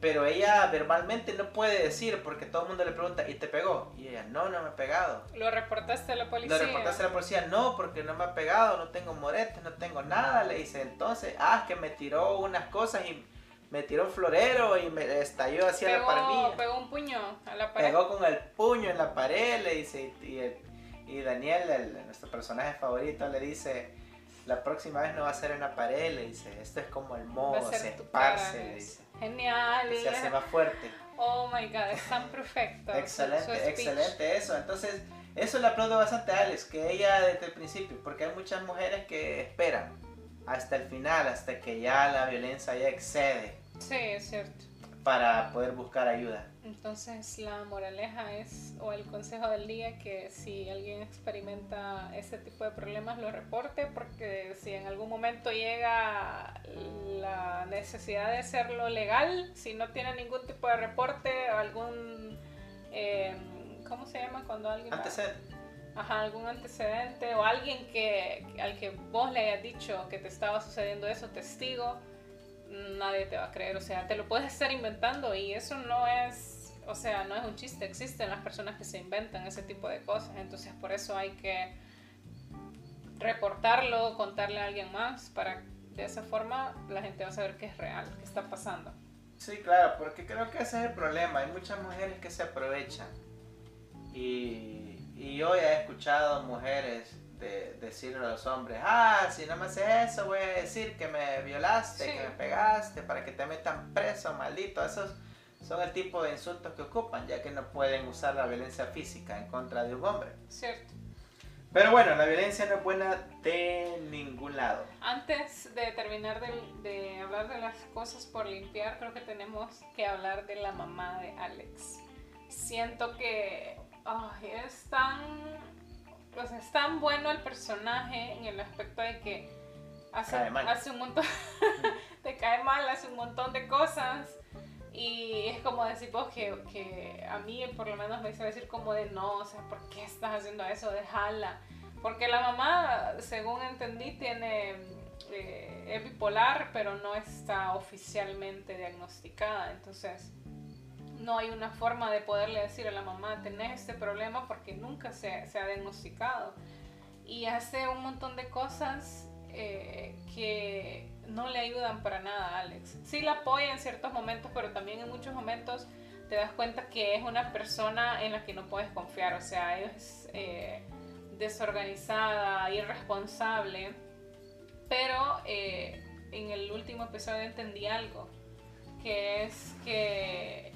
Pero ella verbalmente no puede decir porque todo el mundo le pregunta, ¿y te pegó? Y ella, no, no me ha pegado. ¿Lo reportaste a la policía? Lo reportaste a la policía, no, porque no me ha pegado, no tengo moretes, no tengo nada. Le dice, entonces, ah, que me tiró unas cosas y me tiró un florero y me estalló hacia la pared. Pegó un puño a la pared. Pegó con el puño en la pared, le dice, y el, y Daniel, nuestro personaje favorito, le dice, la próxima vez no va a ser en la pared, le dice, esto es como el modo, se esparce, le dice. Genial. Se hace más fuerte. Oh my god, es tan perfecto. excelente, excelente eso. Entonces, eso le aplaudo bastante a Alex, que ella desde el principio, porque hay muchas mujeres que esperan hasta el final, hasta que ya la violencia ya excede. Sí, es cierto. Para poder buscar ayuda. Entonces la moraleja es, o el consejo del día, que si alguien experimenta este tipo de problemas lo reporte, porque si en algún momento llega la necesidad de hacerlo legal, si no tiene ningún tipo de reporte o algún, eh, ¿cómo se llama cuando alguien... Antecedente. Ajá, algún antecedente o alguien que, al que vos le hayas dicho que te estaba sucediendo eso, testigo, nadie te va a creer, o sea, te lo puedes estar inventando y eso no es, o sea, no es un chiste, existen las personas que se inventan ese tipo de cosas, entonces por eso hay que reportarlo, contarle a alguien más, para de esa forma la gente va a saber que es real, que está pasando. Sí, claro, porque creo que ese es el problema, hay muchas mujeres que se aprovechan y, y yo he escuchado mujeres de decirle a los hombres, ah, si no me haces eso, voy a decir que me violaste, que me pegaste, para que te metan preso, maldito. Esos son el tipo de insultos que ocupan, ya que no pueden usar la violencia física en contra de un hombre. Cierto. Pero bueno, la violencia no es buena de ningún lado. Antes de terminar de, de hablar de las cosas por limpiar, creo que tenemos que hablar de la mamá de Alex. Siento que ay, es tan pues es tan bueno el personaje en el aspecto de que hace, un montón, te cae mal, hace un montón de cosas y es como decir vos que, que a mí por lo menos me hizo decir como de no, o sea, ¿por qué estás haciendo eso? Déjala. Porque la mamá, según entendí, tiene eh, es bipolar, pero no está oficialmente diagnosticada, entonces no hay una forma de poderle decir a la mamá, tenés este problema porque nunca se, se ha diagnosticado. Y hace un montón de cosas eh, que no le ayudan para nada a Alex. Sí la apoya en ciertos momentos, pero también en muchos momentos te das cuenta que es una persona en la que no puedes confiar. O sea, es eh, desorganizada, irresponsable. Pero eh, en el último episodio entendí algo, que es que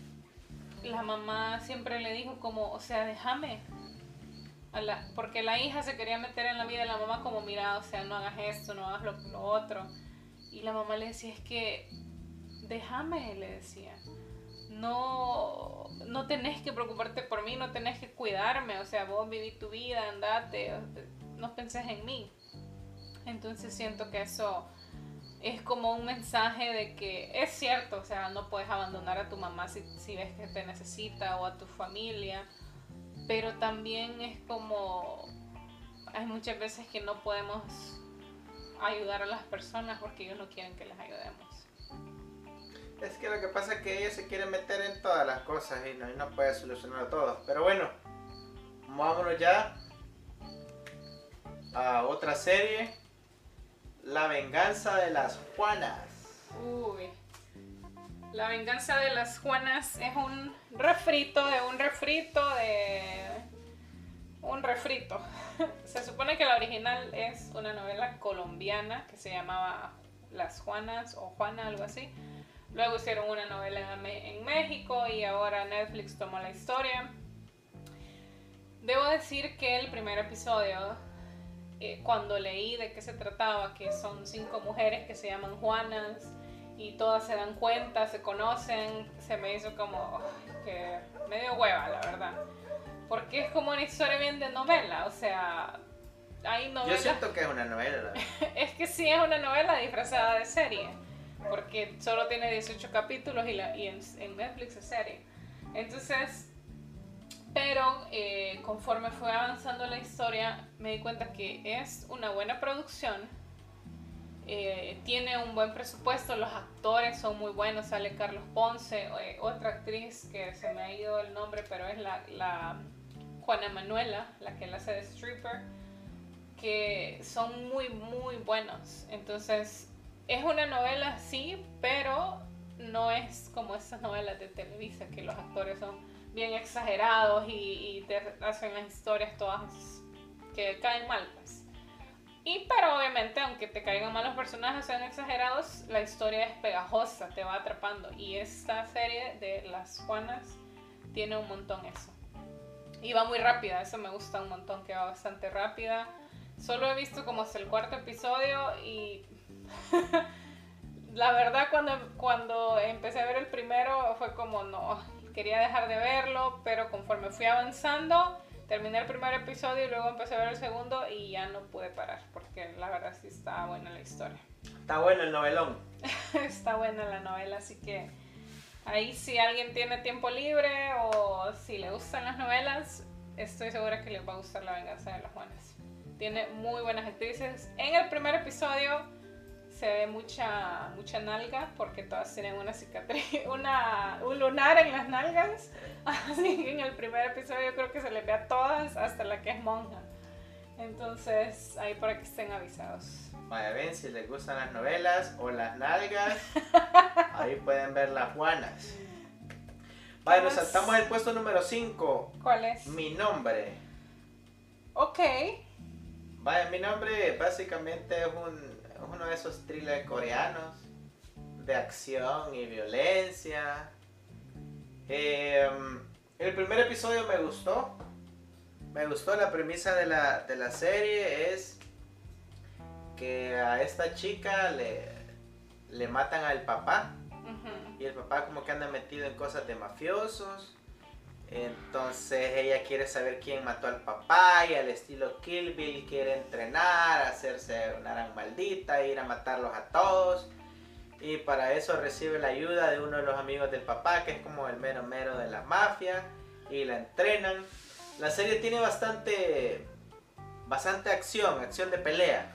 la mamá siempre le dijo como, o sea, déjame. Porque la hija se quería meter en la vida de la mamá como, mira, o sea, no hagas esto, no hagas lo, lo otro. Y la mamá le decía, es que déjame, le decía. No, no tenés que preocuparte por mí, no tenés que cuidarme, o sea, vos viví tu vida, andate, no pensés en mí. Entonces siento que eso es como un mensaje de que es cierto, o sea, no puedes abandonar a tu mamá si, si ves que te necesita o a tu familia, pero también es como, hay muchas veces que no podemos ayudar a las personas porque ellos no quieren que les ayudemos. Es que lo que pasa es que ella se quiere meter en todas las cosas y no, y no puede solucionar todo. Pero bueno, vámonos ya a otra serie. La venganza de las Juanas. Uy. La venganza de las Juanas es un refrito de un refrito de un refrito. Se supone que la original es una novela colombiana que se llamaba Las Juanas o Juana, algo así. Luego hicieron una novela en, México y ahora Netflix tomó la historia. Debo decir que el primer episodio, eh, cuando leí de qué se trataba, que son cinco mujeres que se llaman Juanas y todas se dan cuenta, se conocen, se me hizo como que medio hueva, la verdad. Porque es como una historia bien de novela, o sea, hay Yo novelas siento que es una novela. es que sí es una novela disfrazada de serie, porque solo tiene 18 capítulos y, la, y en, en Netflix es serie. Entonces, pero eh, conforme fue avanzando la historia, me di cuenta que es una buena producción, eh, tiene un buen presupuesto, los actores son muy buenos, sale Carlos Ponce, eh, otra actriz que se me ha ido el nombre, pero es la, la Juana Manuela, la que la hace de stripper que son muy, muy buenos. Entonces, es una novela, sí, pero no es como esas novelas de Televisa, que los actores son bien exagerados y, y te hacen las historias todas que caen mal, pues. Y pero obviamente, aunque te caigan mal los personajes, sean exagerados, la historia es pegajosa, te va atrapando. Y esta serie de Las Juanas tiene un montón eso. Y va muy rápida, eso me gusta un montón, que va bastante rápida. Solo he visto como hasta el cuarto episodio y la verdad cuando, cuando empecé a ver el primero fue como no, quería dejar de verlo, pero conforme fui avanzando, terminé el primer episodio y luego empecé a ver el segundo y ya no pude parar porque la verdad sí está buena la historia. Está bueno el novelón. está buena la novela, así que ahí si alguien tiene tiempo libre o si le gustan las novelas, estoy segura que les va a gustar La venganza de las Juanas. Tiene muy buenas actrices. En el primer episodio se ve mucha mucha nalga porque todas tienen una cicatriz, una, un lunar en las nalgas. Así que en el primer episodio creo que se les ve a todas, hasta la que es monja. Entonces, ahí para que estén avisados. Vaya, ven si les gustan las novelas o las nalgas. Ahí pueden ver las Juanas. Vaya, nos saltamos el puesto número 5. ¿Cuál es? Mi nombre. Ok. Vaya, mi nombre básicamente es, un, uno de esos thrillers coreanos de acción y violencia. Eh, el primer episodio me gustó. me gustó la premisa de la, de la serie es que a esta chica le, le matan al papá y el papá como que anda metido en cosas de mafiosos. Entonces ella quiere saber quién mató al papá y al estilo Kill Bill quiere entrenar, hacerse una gran maldita, ir a matarlos a todos. Y para eso recibe la ayuda de uno de los amigos del papá, que es como el mero mero de la mafia, y la entrenan. La serie tiene bastante, bastante acción, acción de pelea.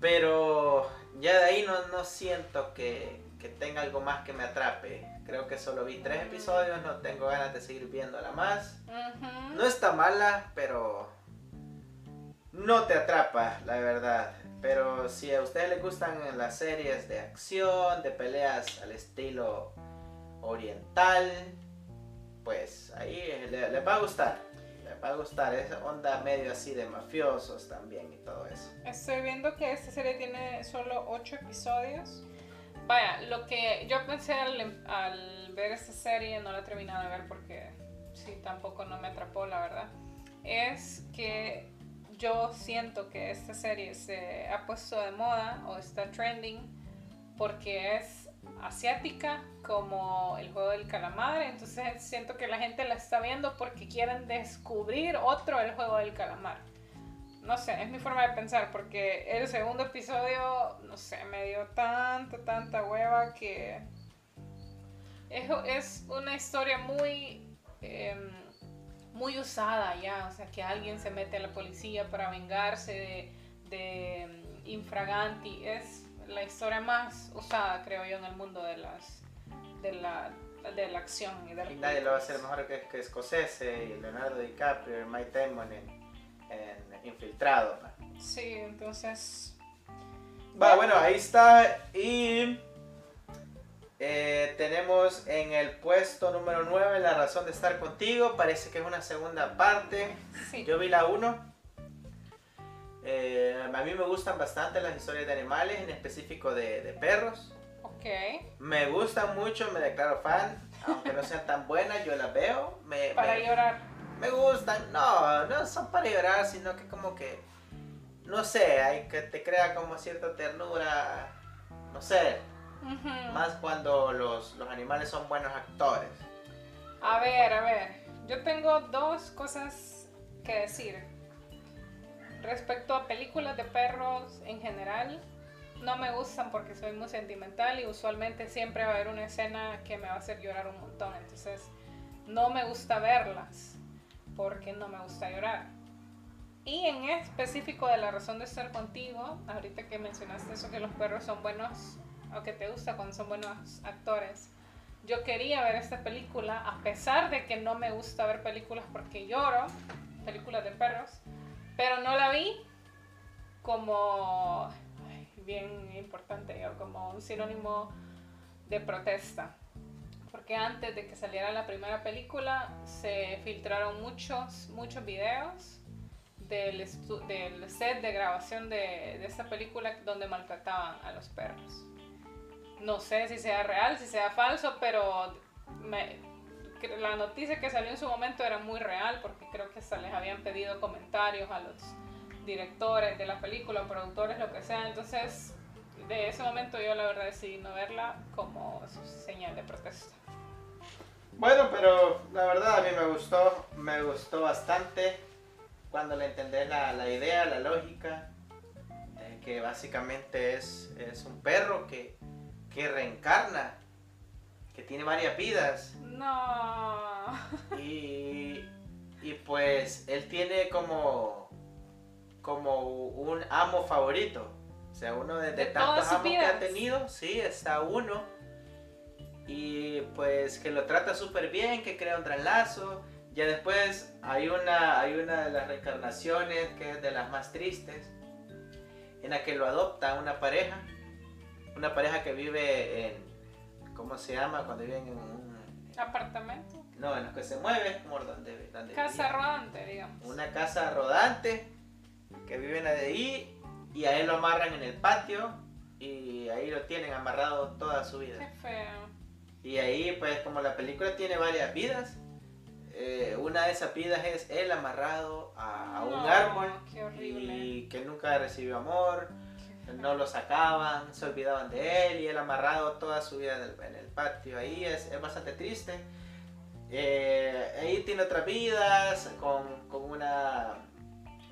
Pero ya de ahí no, no siento que, que tenga algo más que me atrape. Creo que solo vi tres episodios, no tengo ganas de seguir viéndola más. Ujú. No está mala, pero no te atrapa, la verdad. Pero si a ustedes les gustan las series de acción, de peleas al estilo oriental, pues ahí le- les va a gustar. Les va a gustar esa onda medio así de mafiosos también y todo eso. Estoy viendo que esta serie tiene solo 8 episodios. Vaya, lo que yo pensé al, al ver esta serie, no la he terminado de ver porque sí, tampoco no me atrapó, la verdad, es que yo siento que esta serie se ha puesto de moda o está trending porque es asiática como el juego del calamar, entonces siento que la gente la está viendo porque quieren descubrir otro el juego del calamar no sé, es mi forma de pensar, porque el segundo episodio, no sé, me dio tanta, tanta hueva que es, es una historia muy, em, muy usada ya, o sea, que alguien se mete a la policía para vengarse de, de em, infraganti, es la historia más usada, creo yo, en el mundo de las de la, de la acción y de las Y nadie lo va a hacer mejor que, que Scorsese y Leonardo DiCaprio y Mike Damon en, Infiltrado. ¿no? Sí, entonces... Va, bueno, ahí está. Y eh, tenemos en el puesto número 9 La razón de estar contigo. Parece que es una segunda parte. Sí. Yo vi la 1. Eh, a mí me gustan bastante las historias de animales, en específico de, de perros. Ok. Me gustan mucho, me declaro fan. Aunque no sean tan buenas, yo las veo. Me, Para me- llorar. Me gustan, no, no son para llorar, sino que como que, no sé, hay que te crea como cierta ternura, no sé, más cuando los, los animales son buenos actores. A ver, a ver. Yo tengo dos cosas que decir. Respecto a películas de perros en general, no me gustan porque soy muy sentimental y usualmente siempre va a haber una escena que me va a hacer llorar un montón. Entonces, no me gusta verlas porque no me gusta llorar. Y en específico de la razón de estar contigo, ahorita que mencionaste eso que los perros son buenos, o que te gusta cuando son buenos actores, yo quería ver esta película, a pesar de que no me gusta ver películas porque lloro, películas de perros, pero no la vi como, bien importante, como un sinónimo de protesta. Porque antes de que saliera la primera película se filtraron muchos, muchos videos del, del set de grabación de, de esta película donde maltrataban a los perros. No sé si sea real, si sea falso, pero me- la noticia que salió en su momento era muy real porque creo que hasta les habían pedido comentarios a los directores de la película, productores, lo que sea. Entonces, de ese momento yo la verdad decidí no verla como señal de protesta. Bueno, pero la verdad a mí me gustó, me gustó bastante cuando le entendés la, la idea, la lógica, de que básicamente es, es un perro que, que reencarna, que tiene varias vidas. No. Y, y pues él tiene como, como un amo favorito. O sea, uno de, de De tantos amos que ha vidas. tenido, sí, está uno. Y pues que lo trata súper bien, que crea un gran lazo. Ya después hay una, hay una de las reencarnaciones que es de las más tristes, en la que lo adopta una pareja. Una pareja que vive en, ¿cómo se llama? Cuando viven en un, Apartamento. no, en los que se mueve, como donde, donde Casa vivían. rodante, digamos. Una casa rodante que viven ahí y a él lo amarran en el patio y ahí lo tienen amarrado toda su Qué vida. feo. Y ahí, pues, como la película tiene varias vidas, eh, una de esas vidas es él amarrado a, un árbol y que nunca recibió amor, no lo sacaban, se olvidaban de él y él amarrado toda su vida en el, en el patio. Ahí es, es bastante triste. Eh, ahí tiene otras vidas con, con una,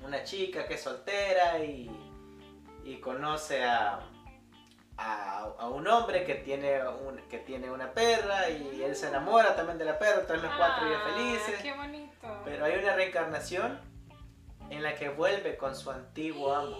una chica que es soltera y, y conoce a, a, a un hombre que tiene, un, que tiene una perra y él se enamora también de la perra, entonces los cuatro viven Ah, felices. Qué bonito. Pero hay una reencarnación en la que vuelve con su antiguo amo.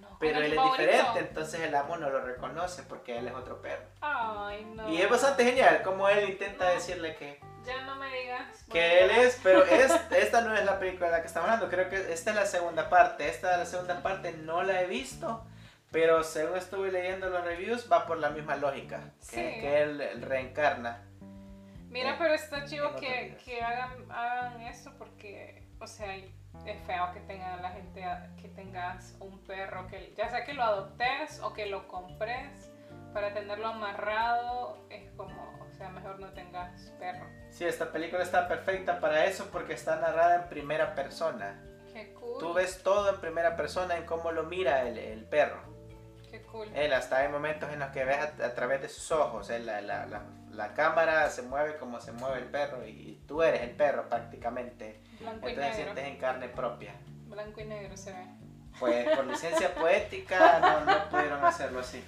No, Pero él es favorito. diferente, entonces el amo no lo reconoce porque él es otro perro. Ay, no. Y es bastante genial como él intenta decirle que, Ya no me digas. que él es, pero es, esta no es la película de la que estamos hablando, creo que esta es la segunda parte. Esta la segunda parte no la he visto, pero según estuve leyendo los reviews va por la misma lógica, que, Sí. que él, él reencarna. Mira, en- pero está chido que, que hagan, hagan eso porque, o sea, es feo que tengan la gente, que tengas un perro que, ya sea que lo adoptes o que lo compres para tenerlo amarrado, es como, o sea, mejor no tengas perro. Sí, esta película está perfecta para eso porque está narrada en primera persona. Qué cool. Tú ves todo en primera persona en cómo lo mira el, el perro. Cool. Él hasta hay momentos en los que ves a, a través de sus ojos. él, la, la, la, la cámara se mueve como se mueve el perro y tú eres el perro prácticamente. Blanco y Entonces negro. sientes en carne propia. Blanco y negro se ve. Pues por licencia poética no, no pudieron hacerlo así.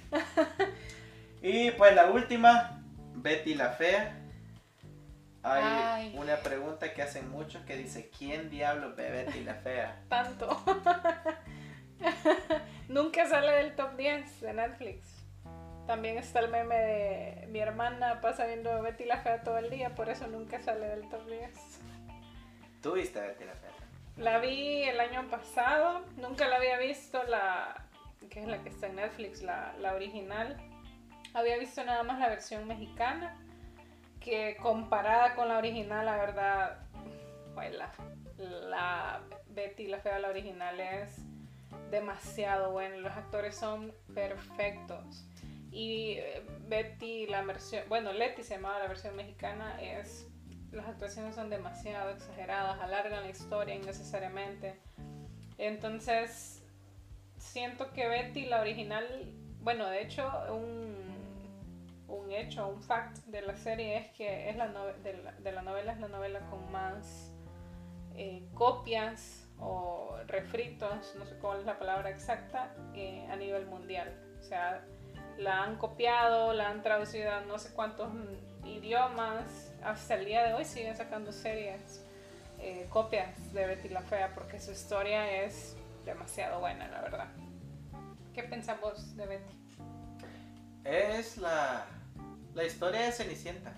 Y pues la última, Betty la Fea. Hay Ay. una pregunta que hacen muchos que dice, ¿quién diablos ve Betty la Fea? Tanto. Nunca sale del top 10 de Netflix. También está el meme de mi hermana pasa viendo Betty la Fea todo el día, por eso nunca sale del top 10. ¿Tú viste Betty la Fea? La vi el año pasado, nunca la había visto, la que es la que está en Netflix, la, la original. Había visto nada más la versión mexicana, que comparada con la original, la verdad, pues la, la Betty la Fea, la original es demasiado buena, los actores son perfectos. Y eh, Betty, la versión, bueno, Letty se llamaba la versión mexicana, es las actuaciones son demasiado exageradas, alargan la historia innecesariamente. Entonces, siento que Betty, la original, bueno, de hecho, un, un hecho, un fact de la serie es que es la de, la, de la novela es la novela con más eh, copias o refritos, no sé cuál es la palabra exacta, eh, a nivel mundial. O sea, la han copiado, la han traducido a no sé cuántos mm, idiomas. Hasta el día de hoy siguen sacando series, eh, copias de Betty la Fea, porque su historia es demasiado buena, la verdad. ¿Qué pensamos de Betty? Es la, la historia de Cenicienta.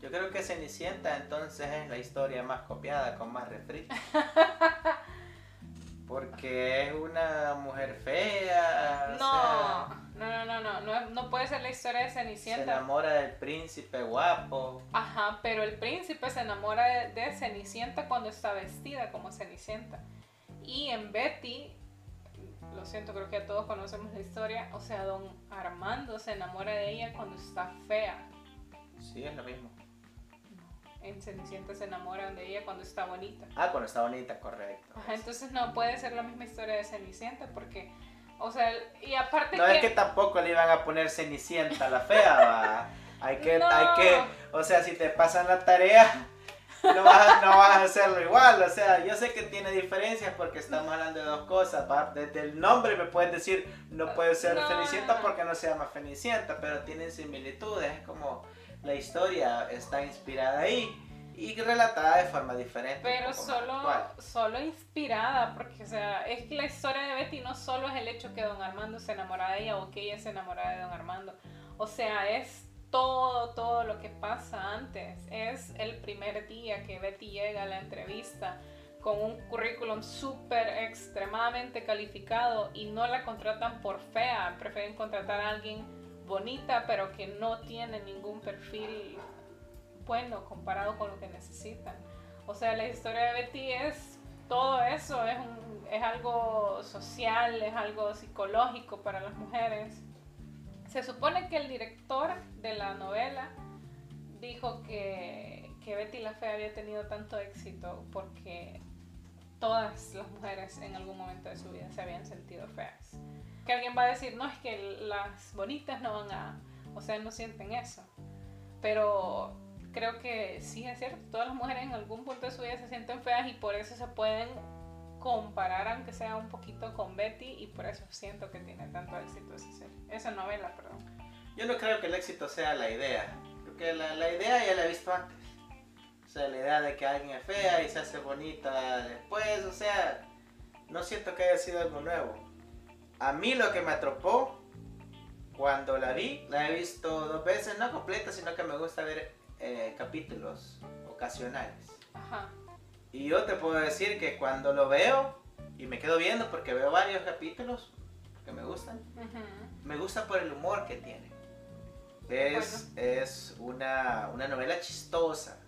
Yo creo que Cenicienta entonces es la historia más copiada, con más refritos. Porque es una mujer fea. No, no, no, no, no, no, puede ser la historia de se Cenicienta. enamora del príncipe guapo. Ajá, pero el príncipe se enamora de, de Cenicienta cuando está vestida como Cenicienta. Y en Betty, lo siento, creo que todos conocemos la historia, o sea, don Armando se enamora de ella cuando está fea. Sí, es lo mismo. En Cenicienta se enamoran de ella cuando está bonita. Ah, cuando está bonita, correcto. Ajá, entonces no puede ser la misma historia de Cenicienta porque, o sea, y aparte No que... es que tampoco le iban a poner Cenicienta a la fea, va. Hay que, No. hay que, o sea, si te pasan la tarea, no vas, a- no vas a hacerlo igual. O sea, yo sé que tiene diferencias porque estamos hablando de dos cosas. ¿va? Desde el nombre me pueden decir, no puede ser No. Cenicienta porque no se llama Cenicienta, pero tienen similitudes. Es como la historia está inspirada ahí y relatada de forma diferente. Pero solo, solo inspirada, porque o sea, es que la historia de Betty no solo es el hecho que don Armando se enamora de ella o que ella se enamora de don Armando. O sea, es todo, todo lo que pasa antes. Es el primer día que Betty llega a la entrevista con un currículum súper extremadamente calificado y no la contratan por fea, prefieren contratar a alguien bonita pero que no tiene ningún perfil bueno comparado con lo que necesitan. O sea, la historia de Betty es todo eso, es, algo social, es algo psicológico para las mujeres. Se supone que el director de la novela dijo que, que que Betty la Fea había tenido tanto éxito porque todas las mujeres en algún momento de su vida se habían sentido feas. Que alguien va a decir, no, es que las bonitas no van a, o sea, no sienten eso. Pero creo que sí es cierto, todas las mujeres en algún punto de su vida se sienten feas y por eso se pueden comparar, aunque sea un poquito, con Betty y por eso siento que tiene tanto éxito esa novela, perdón. Yo no creo que el éxito sea la idea, porque la, la idea ya la he visto antes. O sea, la idea de que alguien es fea y se hace bonita después, o sea, no siento que haya sido algo nuevo. A mí lo que me atropó cuando la vi, la he visto dos veces, no completa, sino que me gusta ver eh, capítulos ocasionales. Ajá. Y yo te puedo decir que cuando lo veo, y me quedo viendo porque veo varios capítulos que me gustan, me gusta por el humor que tiene. Es, es una, una novela chistosa.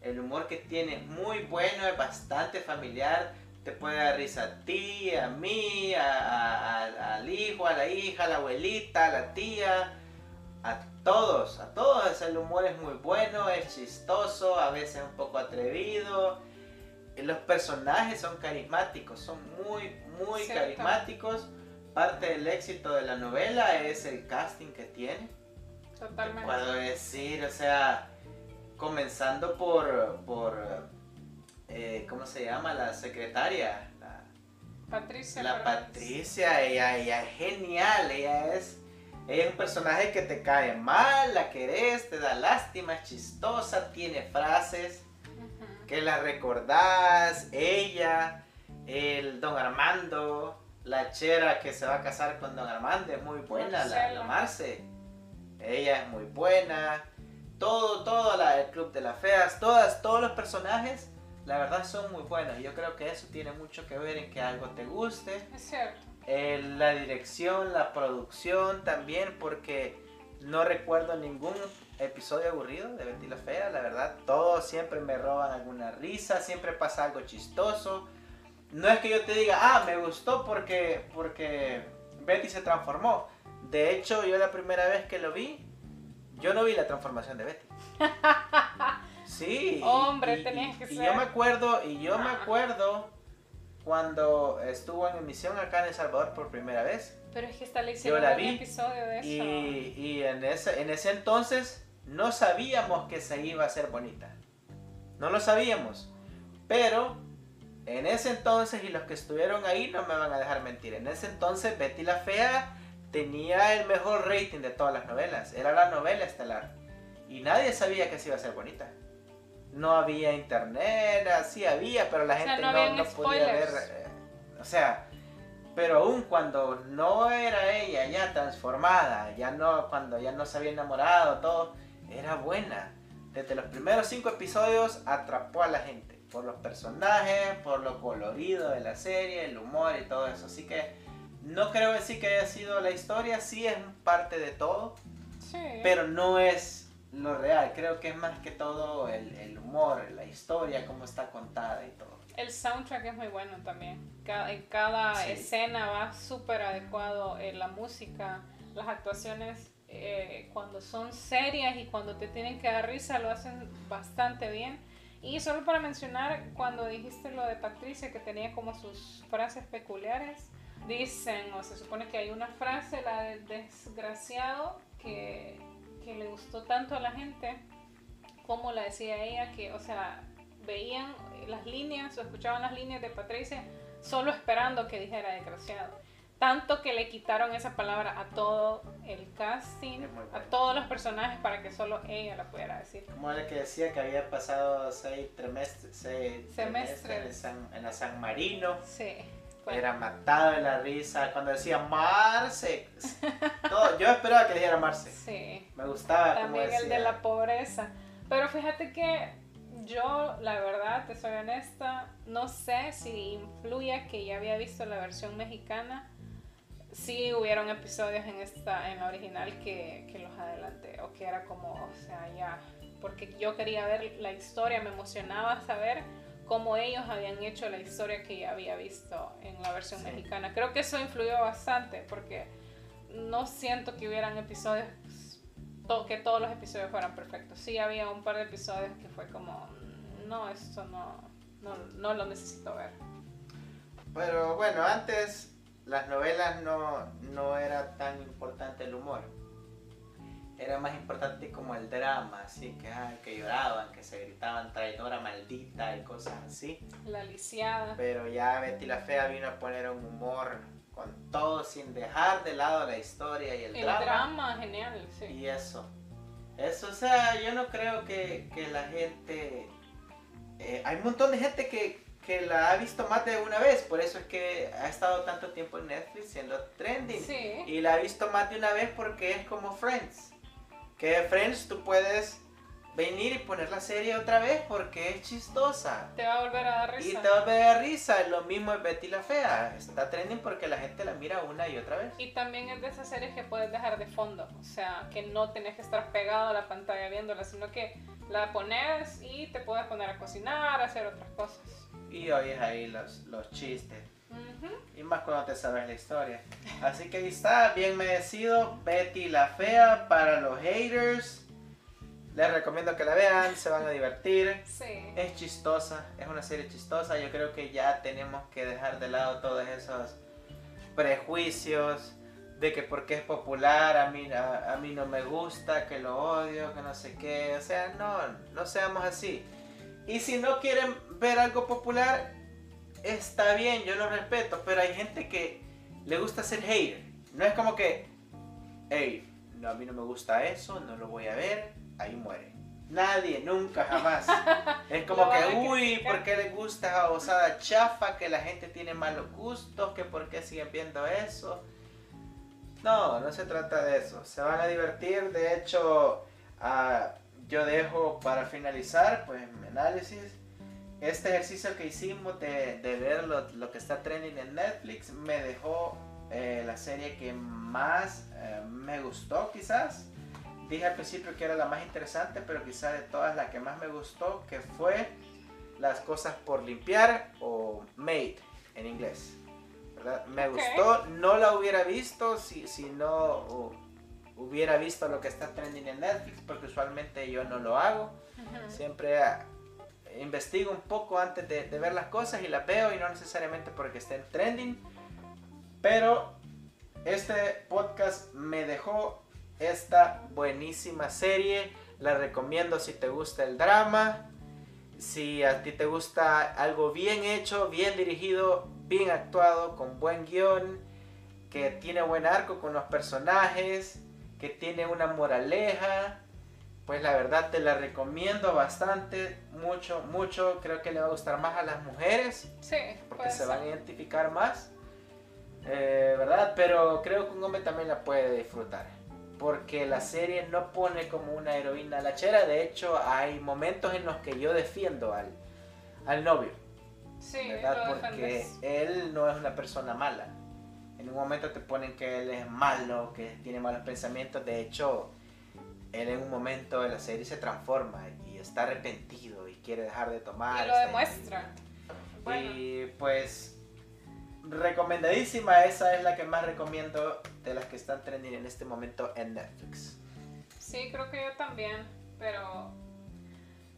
El humor que tiene es muy bueno, es bastante familiar. Te puede dar risa a ti, a mí, a- a- a- al hijo, a la hija, a la abuelita, a la tía, a todos. A todos el humor es muy bueno, es chistoso, a veces un poco atrevido. Los personajes son carismáticos, son muy, muy Cierto. carismáticos. Parte del éxito de la novela es el casting que tiene. Totalmente. Puedo decir, o sea, comenzando por, por eh, ¿cómo se llama? La secretaria, la, Patricia. la Fernández. Patricia, ella, ella es genial, ella es, ella es un personaje que te cae mal, la querés, te da lástima, es chistosa, tiene frases que la recordás, ella, el don Armando, la chera que se va a casar con don Armando es muy buena, la, la. Marce, ella es muy buena, todo, todo la, el club de las feas, todas, todos los personajes, la verdad son muy buenos, y yo creo que eso tiene mucho que ver en que algo te guste, Es cierto. eh, la dirección, la producción también, porque no recuerdo ningún episodio aburrido de Betty la Fea, la verdad. Todos siempre me roban alguna risa, siempre pasa algo chistoso. No es que yo te diga, ah, me gustó porque, porque Betty se transformó. De hecho, yo la primera vez que lo vi, yo no vi la transformación de Betty. Sí. y- Hombre, y- tenías y- que y ser. yo me acuerdo, y yo me Ah. acuerdo cuando estuvo en emisión acá en El Salvador por primera vez. Pero es que esta le hicieron un episodio de eso. Y, y en, ese, en ese entonces no sabíamos que se iba a hacer bonita. No lo sabíamos. Pero en ese entonces, y los que estuvieron ahí no me van a dejar mentir, en ese entonces Betty la Fea tenía el mejor rating de todas las novelas. Era la novela estelar. Y nadie sabía que se iba a hacer bonita. No había internet, sí había, pero la O sea, gente no no, podía ver. eh, o sea, pero aún cuando no era ella ya transformada, ya no, cuando ya no se había enamorado, todo, era buena. Desde los primeros cinco episodios atrapó a la gente. Por los personajes, por lo colorido de la serie, el humor y todo eso. Así que no creo decir que haya sido la historia, sí es parte de todo, Sí. pero no es lo real. Creo que es más que todo el, el humor, la historia, cómo está contada y todo. El soundtrack es muy bueno también. Cada, en cada Sí. escena va súper adecuado eh, la música, las actuaciones. eh, cuando son serias y cuando te tienen que dar risa lo hacen bastante bien. Y solo para mencionar, cuando dijiste lo de Patricia, que tenía como sus frases peculiares, dicen, o se supone que hay una frase, la del desgraciado, que, que le gustó tanto a la gente, como la decía ella, que, o sea, veían las líneas o escuchaban las líneas de Patricia solo esperando que dijera desgraciado. Tanto que le quitaron esa palabra a todo el casting, a todos los personajes para que solo ella la pudiera decir. Como era que decía que había pasado seis trimestres, seis Semestres. en, San, en la San Marino. Sí. Era matado de la risa cuando decía Marce. Todo- yo esperaba que dijera Marce. Sí. Me gustaba como También decía. el de la pobreza. Pero fíjate que yo, la verdad, te soy honesta, no sé si influye que ya había visto la versión mexicana. Sí hubieron episodios en esta, en la original que, que los adelanté, o que era como, o sea, ya, porque yo quería ver la historia, me emocionaba saber cómo ellos habían hecho la historia que ya había visto en la versión Sí. mexicana. Creo que eso influyó bastante, porque no siento que hubieran episodios to- que todos los episodios fueran perfectos. Sí, había un par de episodios que fue como, "Mm, no, esto no, no, no lo necesito ver. Pero bueno, antes las novelas no, no era tan importante el humor. Era más importante como el drama, así que, ay, que lloraban, que se gritaban traidora maldita y cosas así. La lisiada. Pero ya Betty la Fea vino a poner un humor con todo sin dejar de lado la historia y el, El drama. drama, genial, sí. Y eso. Eso, o sea, yo no creo que, que la gente... eh, hay un montón de gente que, que la ha visto más de una vez, por eso es que ha estado tanto tiempo en Netflix siendo trending. Sí. Y la ha visto más de una vez porque es como Friends. Que Friends tú puedes venir y poner la serie otra vez porque es chistosa. Te va a volver a dar Y risa. te va a dar risa, lo mismo es Betty la Fea. Está trending porque la gente la mira una y otra vez. Y también es de esas series que puedes dejar de fondo, o sea, que no tenés que estar pegado a la pantalla viéndola, sino que la pones y te puedes poner a cocinar, a hacer otras cosas. Y oyes ahí los, los chistes. Y más cuando te sabes la historia. Así que ahí está, bien merecido. Betty la Fea para los haters. Les recomiendo que la vean, se van a divertir. Sí. Es chistosa, es una serie chistosa. Yo creo que ya tenemos que dejar de lado todos esos prejuicios de que porque es popular a mí, a, a mí no me gusta, que lo odio, que no sé qué. O sea, no, no seamos así. Y si no quieren ver algo popular, está bien, yo lo respeto, pero hay gente que le gusta ser hater. No es como que, hey, no, a mí no me gusta eso, no lo voy a ver, ahí muere. Nadie, nunca, jamás. Es como que, uy. ¿por qué les gusta esa osada chafa? Que la gente tiene malos gustos, que por qué siguen viendo eso. No, no se trata de eso. Se van a divertir. De hecho, ah, yo dejo para finalizar, pues, mi análisis. Este ejercicio que hicimos de, de ver lo, lo que está trending en Netflix me dejó eh, la serie que más eh, me gustó, quizás. Dije al principio que era la más interesante, pero quizás de todas la que más me gustó, que fue Las cosas por limpiar o Made en inglés. ¿verdad? Me Ok. gustó, no la hubiera visto si, si no hu- hubiera visto lo que está trending en Netflix, porque usualmente yo no lo hago. Ujú. Siempre ah, investigo un poco antes de, ver las cosas y las veo y no necesariamente porque estén trending. Pero este podcast me dejó esta buenísima serie. La recomiendo si te gusta el drama. Si a ti te gusta algo bien hecho, bien dirigido, bien actuado, con buen guion, que tiene buen arco con los personajes, que tiene una moraleja, pues la verdad te la recomiendo bastante, mucho, mucho. Creo que le va a gustar más a las mujeres Sí, porque se ser. van a identificar más, eh, ¿verdad? Pero creo que un hombre también la puede disfrutar, porque la serie no pone como una heroína lachera, de hecho hay momentos en los que yo defiendo al, al novio, Sí, ¿verdad? lo Porque él no es una persona mala. En un momento te ponen que él es malo, que tiene malos pensamientos, de hecho él en un momento de la serie se transforma y está arrepentido y quiere dejar de tomar. Y lo demuestra. Bueno, y pues recomendadísima, esa es la que más recomiendo de las que están trending en este momento en Netflix. sí, creo que yo también, pero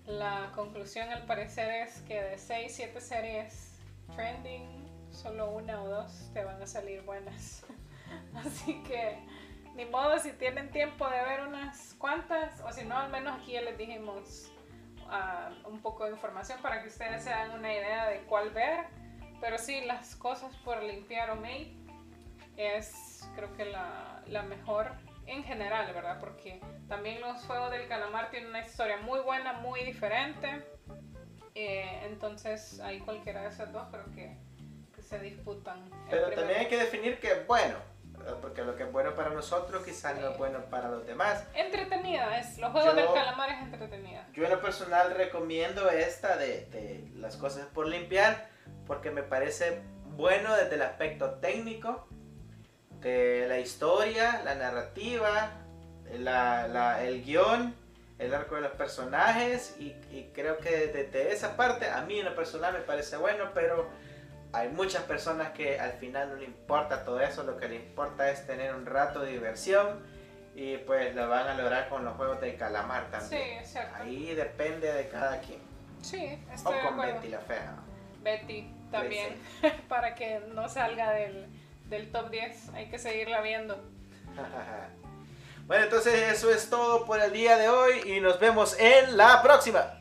la conclusión al parecer es que de 6, 7 series trending, solo una o dos te van a salir buenas. Así que ni modo si tienen tiempo de ver unas cuantas, o si no, al menos aquí ya les dijimos ah, un poco de información para que ustedes se hagan una idea de cuál ver. Pero sí, las cosas por limpiar o made es creo que la, la mejor en general, ¿verdad? Porque también los Juegos del Calamar tienen una historia muy buena, muy diferente. Eh, entonces ahí cualquiera de esas dos creo que, que se disputan. Pero también hay que definir qué es bueno. Porque lo que es bueno para nosotros quizás no es bueno para los demás. Entretenida es, los Juegos Yo- del Calamar es entretenida. Yo en lo personal recomiendo esta de, de las cosas por limpiar porque me parece bueno desde el aspecto técnico, de la historia, la narrativa, la- la- el guion, el arco de los personajes y, y creo que desde esa parte a mí en lo personal me parece bueno, pero hay muchas personas que al final no le importa todo eso, lo que le importa es tener un rato de diversión Y pues lo van a lograr con los juegos de calamar Sí, también. es cierto. Ahí depende de cada quien. Sí, estoy O de con acuerdo. Betty la fea. Betty también, para que no salga del, del top 10. Hay que seguirla viendo. bueno, entonces eso es todo por el día de hoy y nos vemos en la próxima.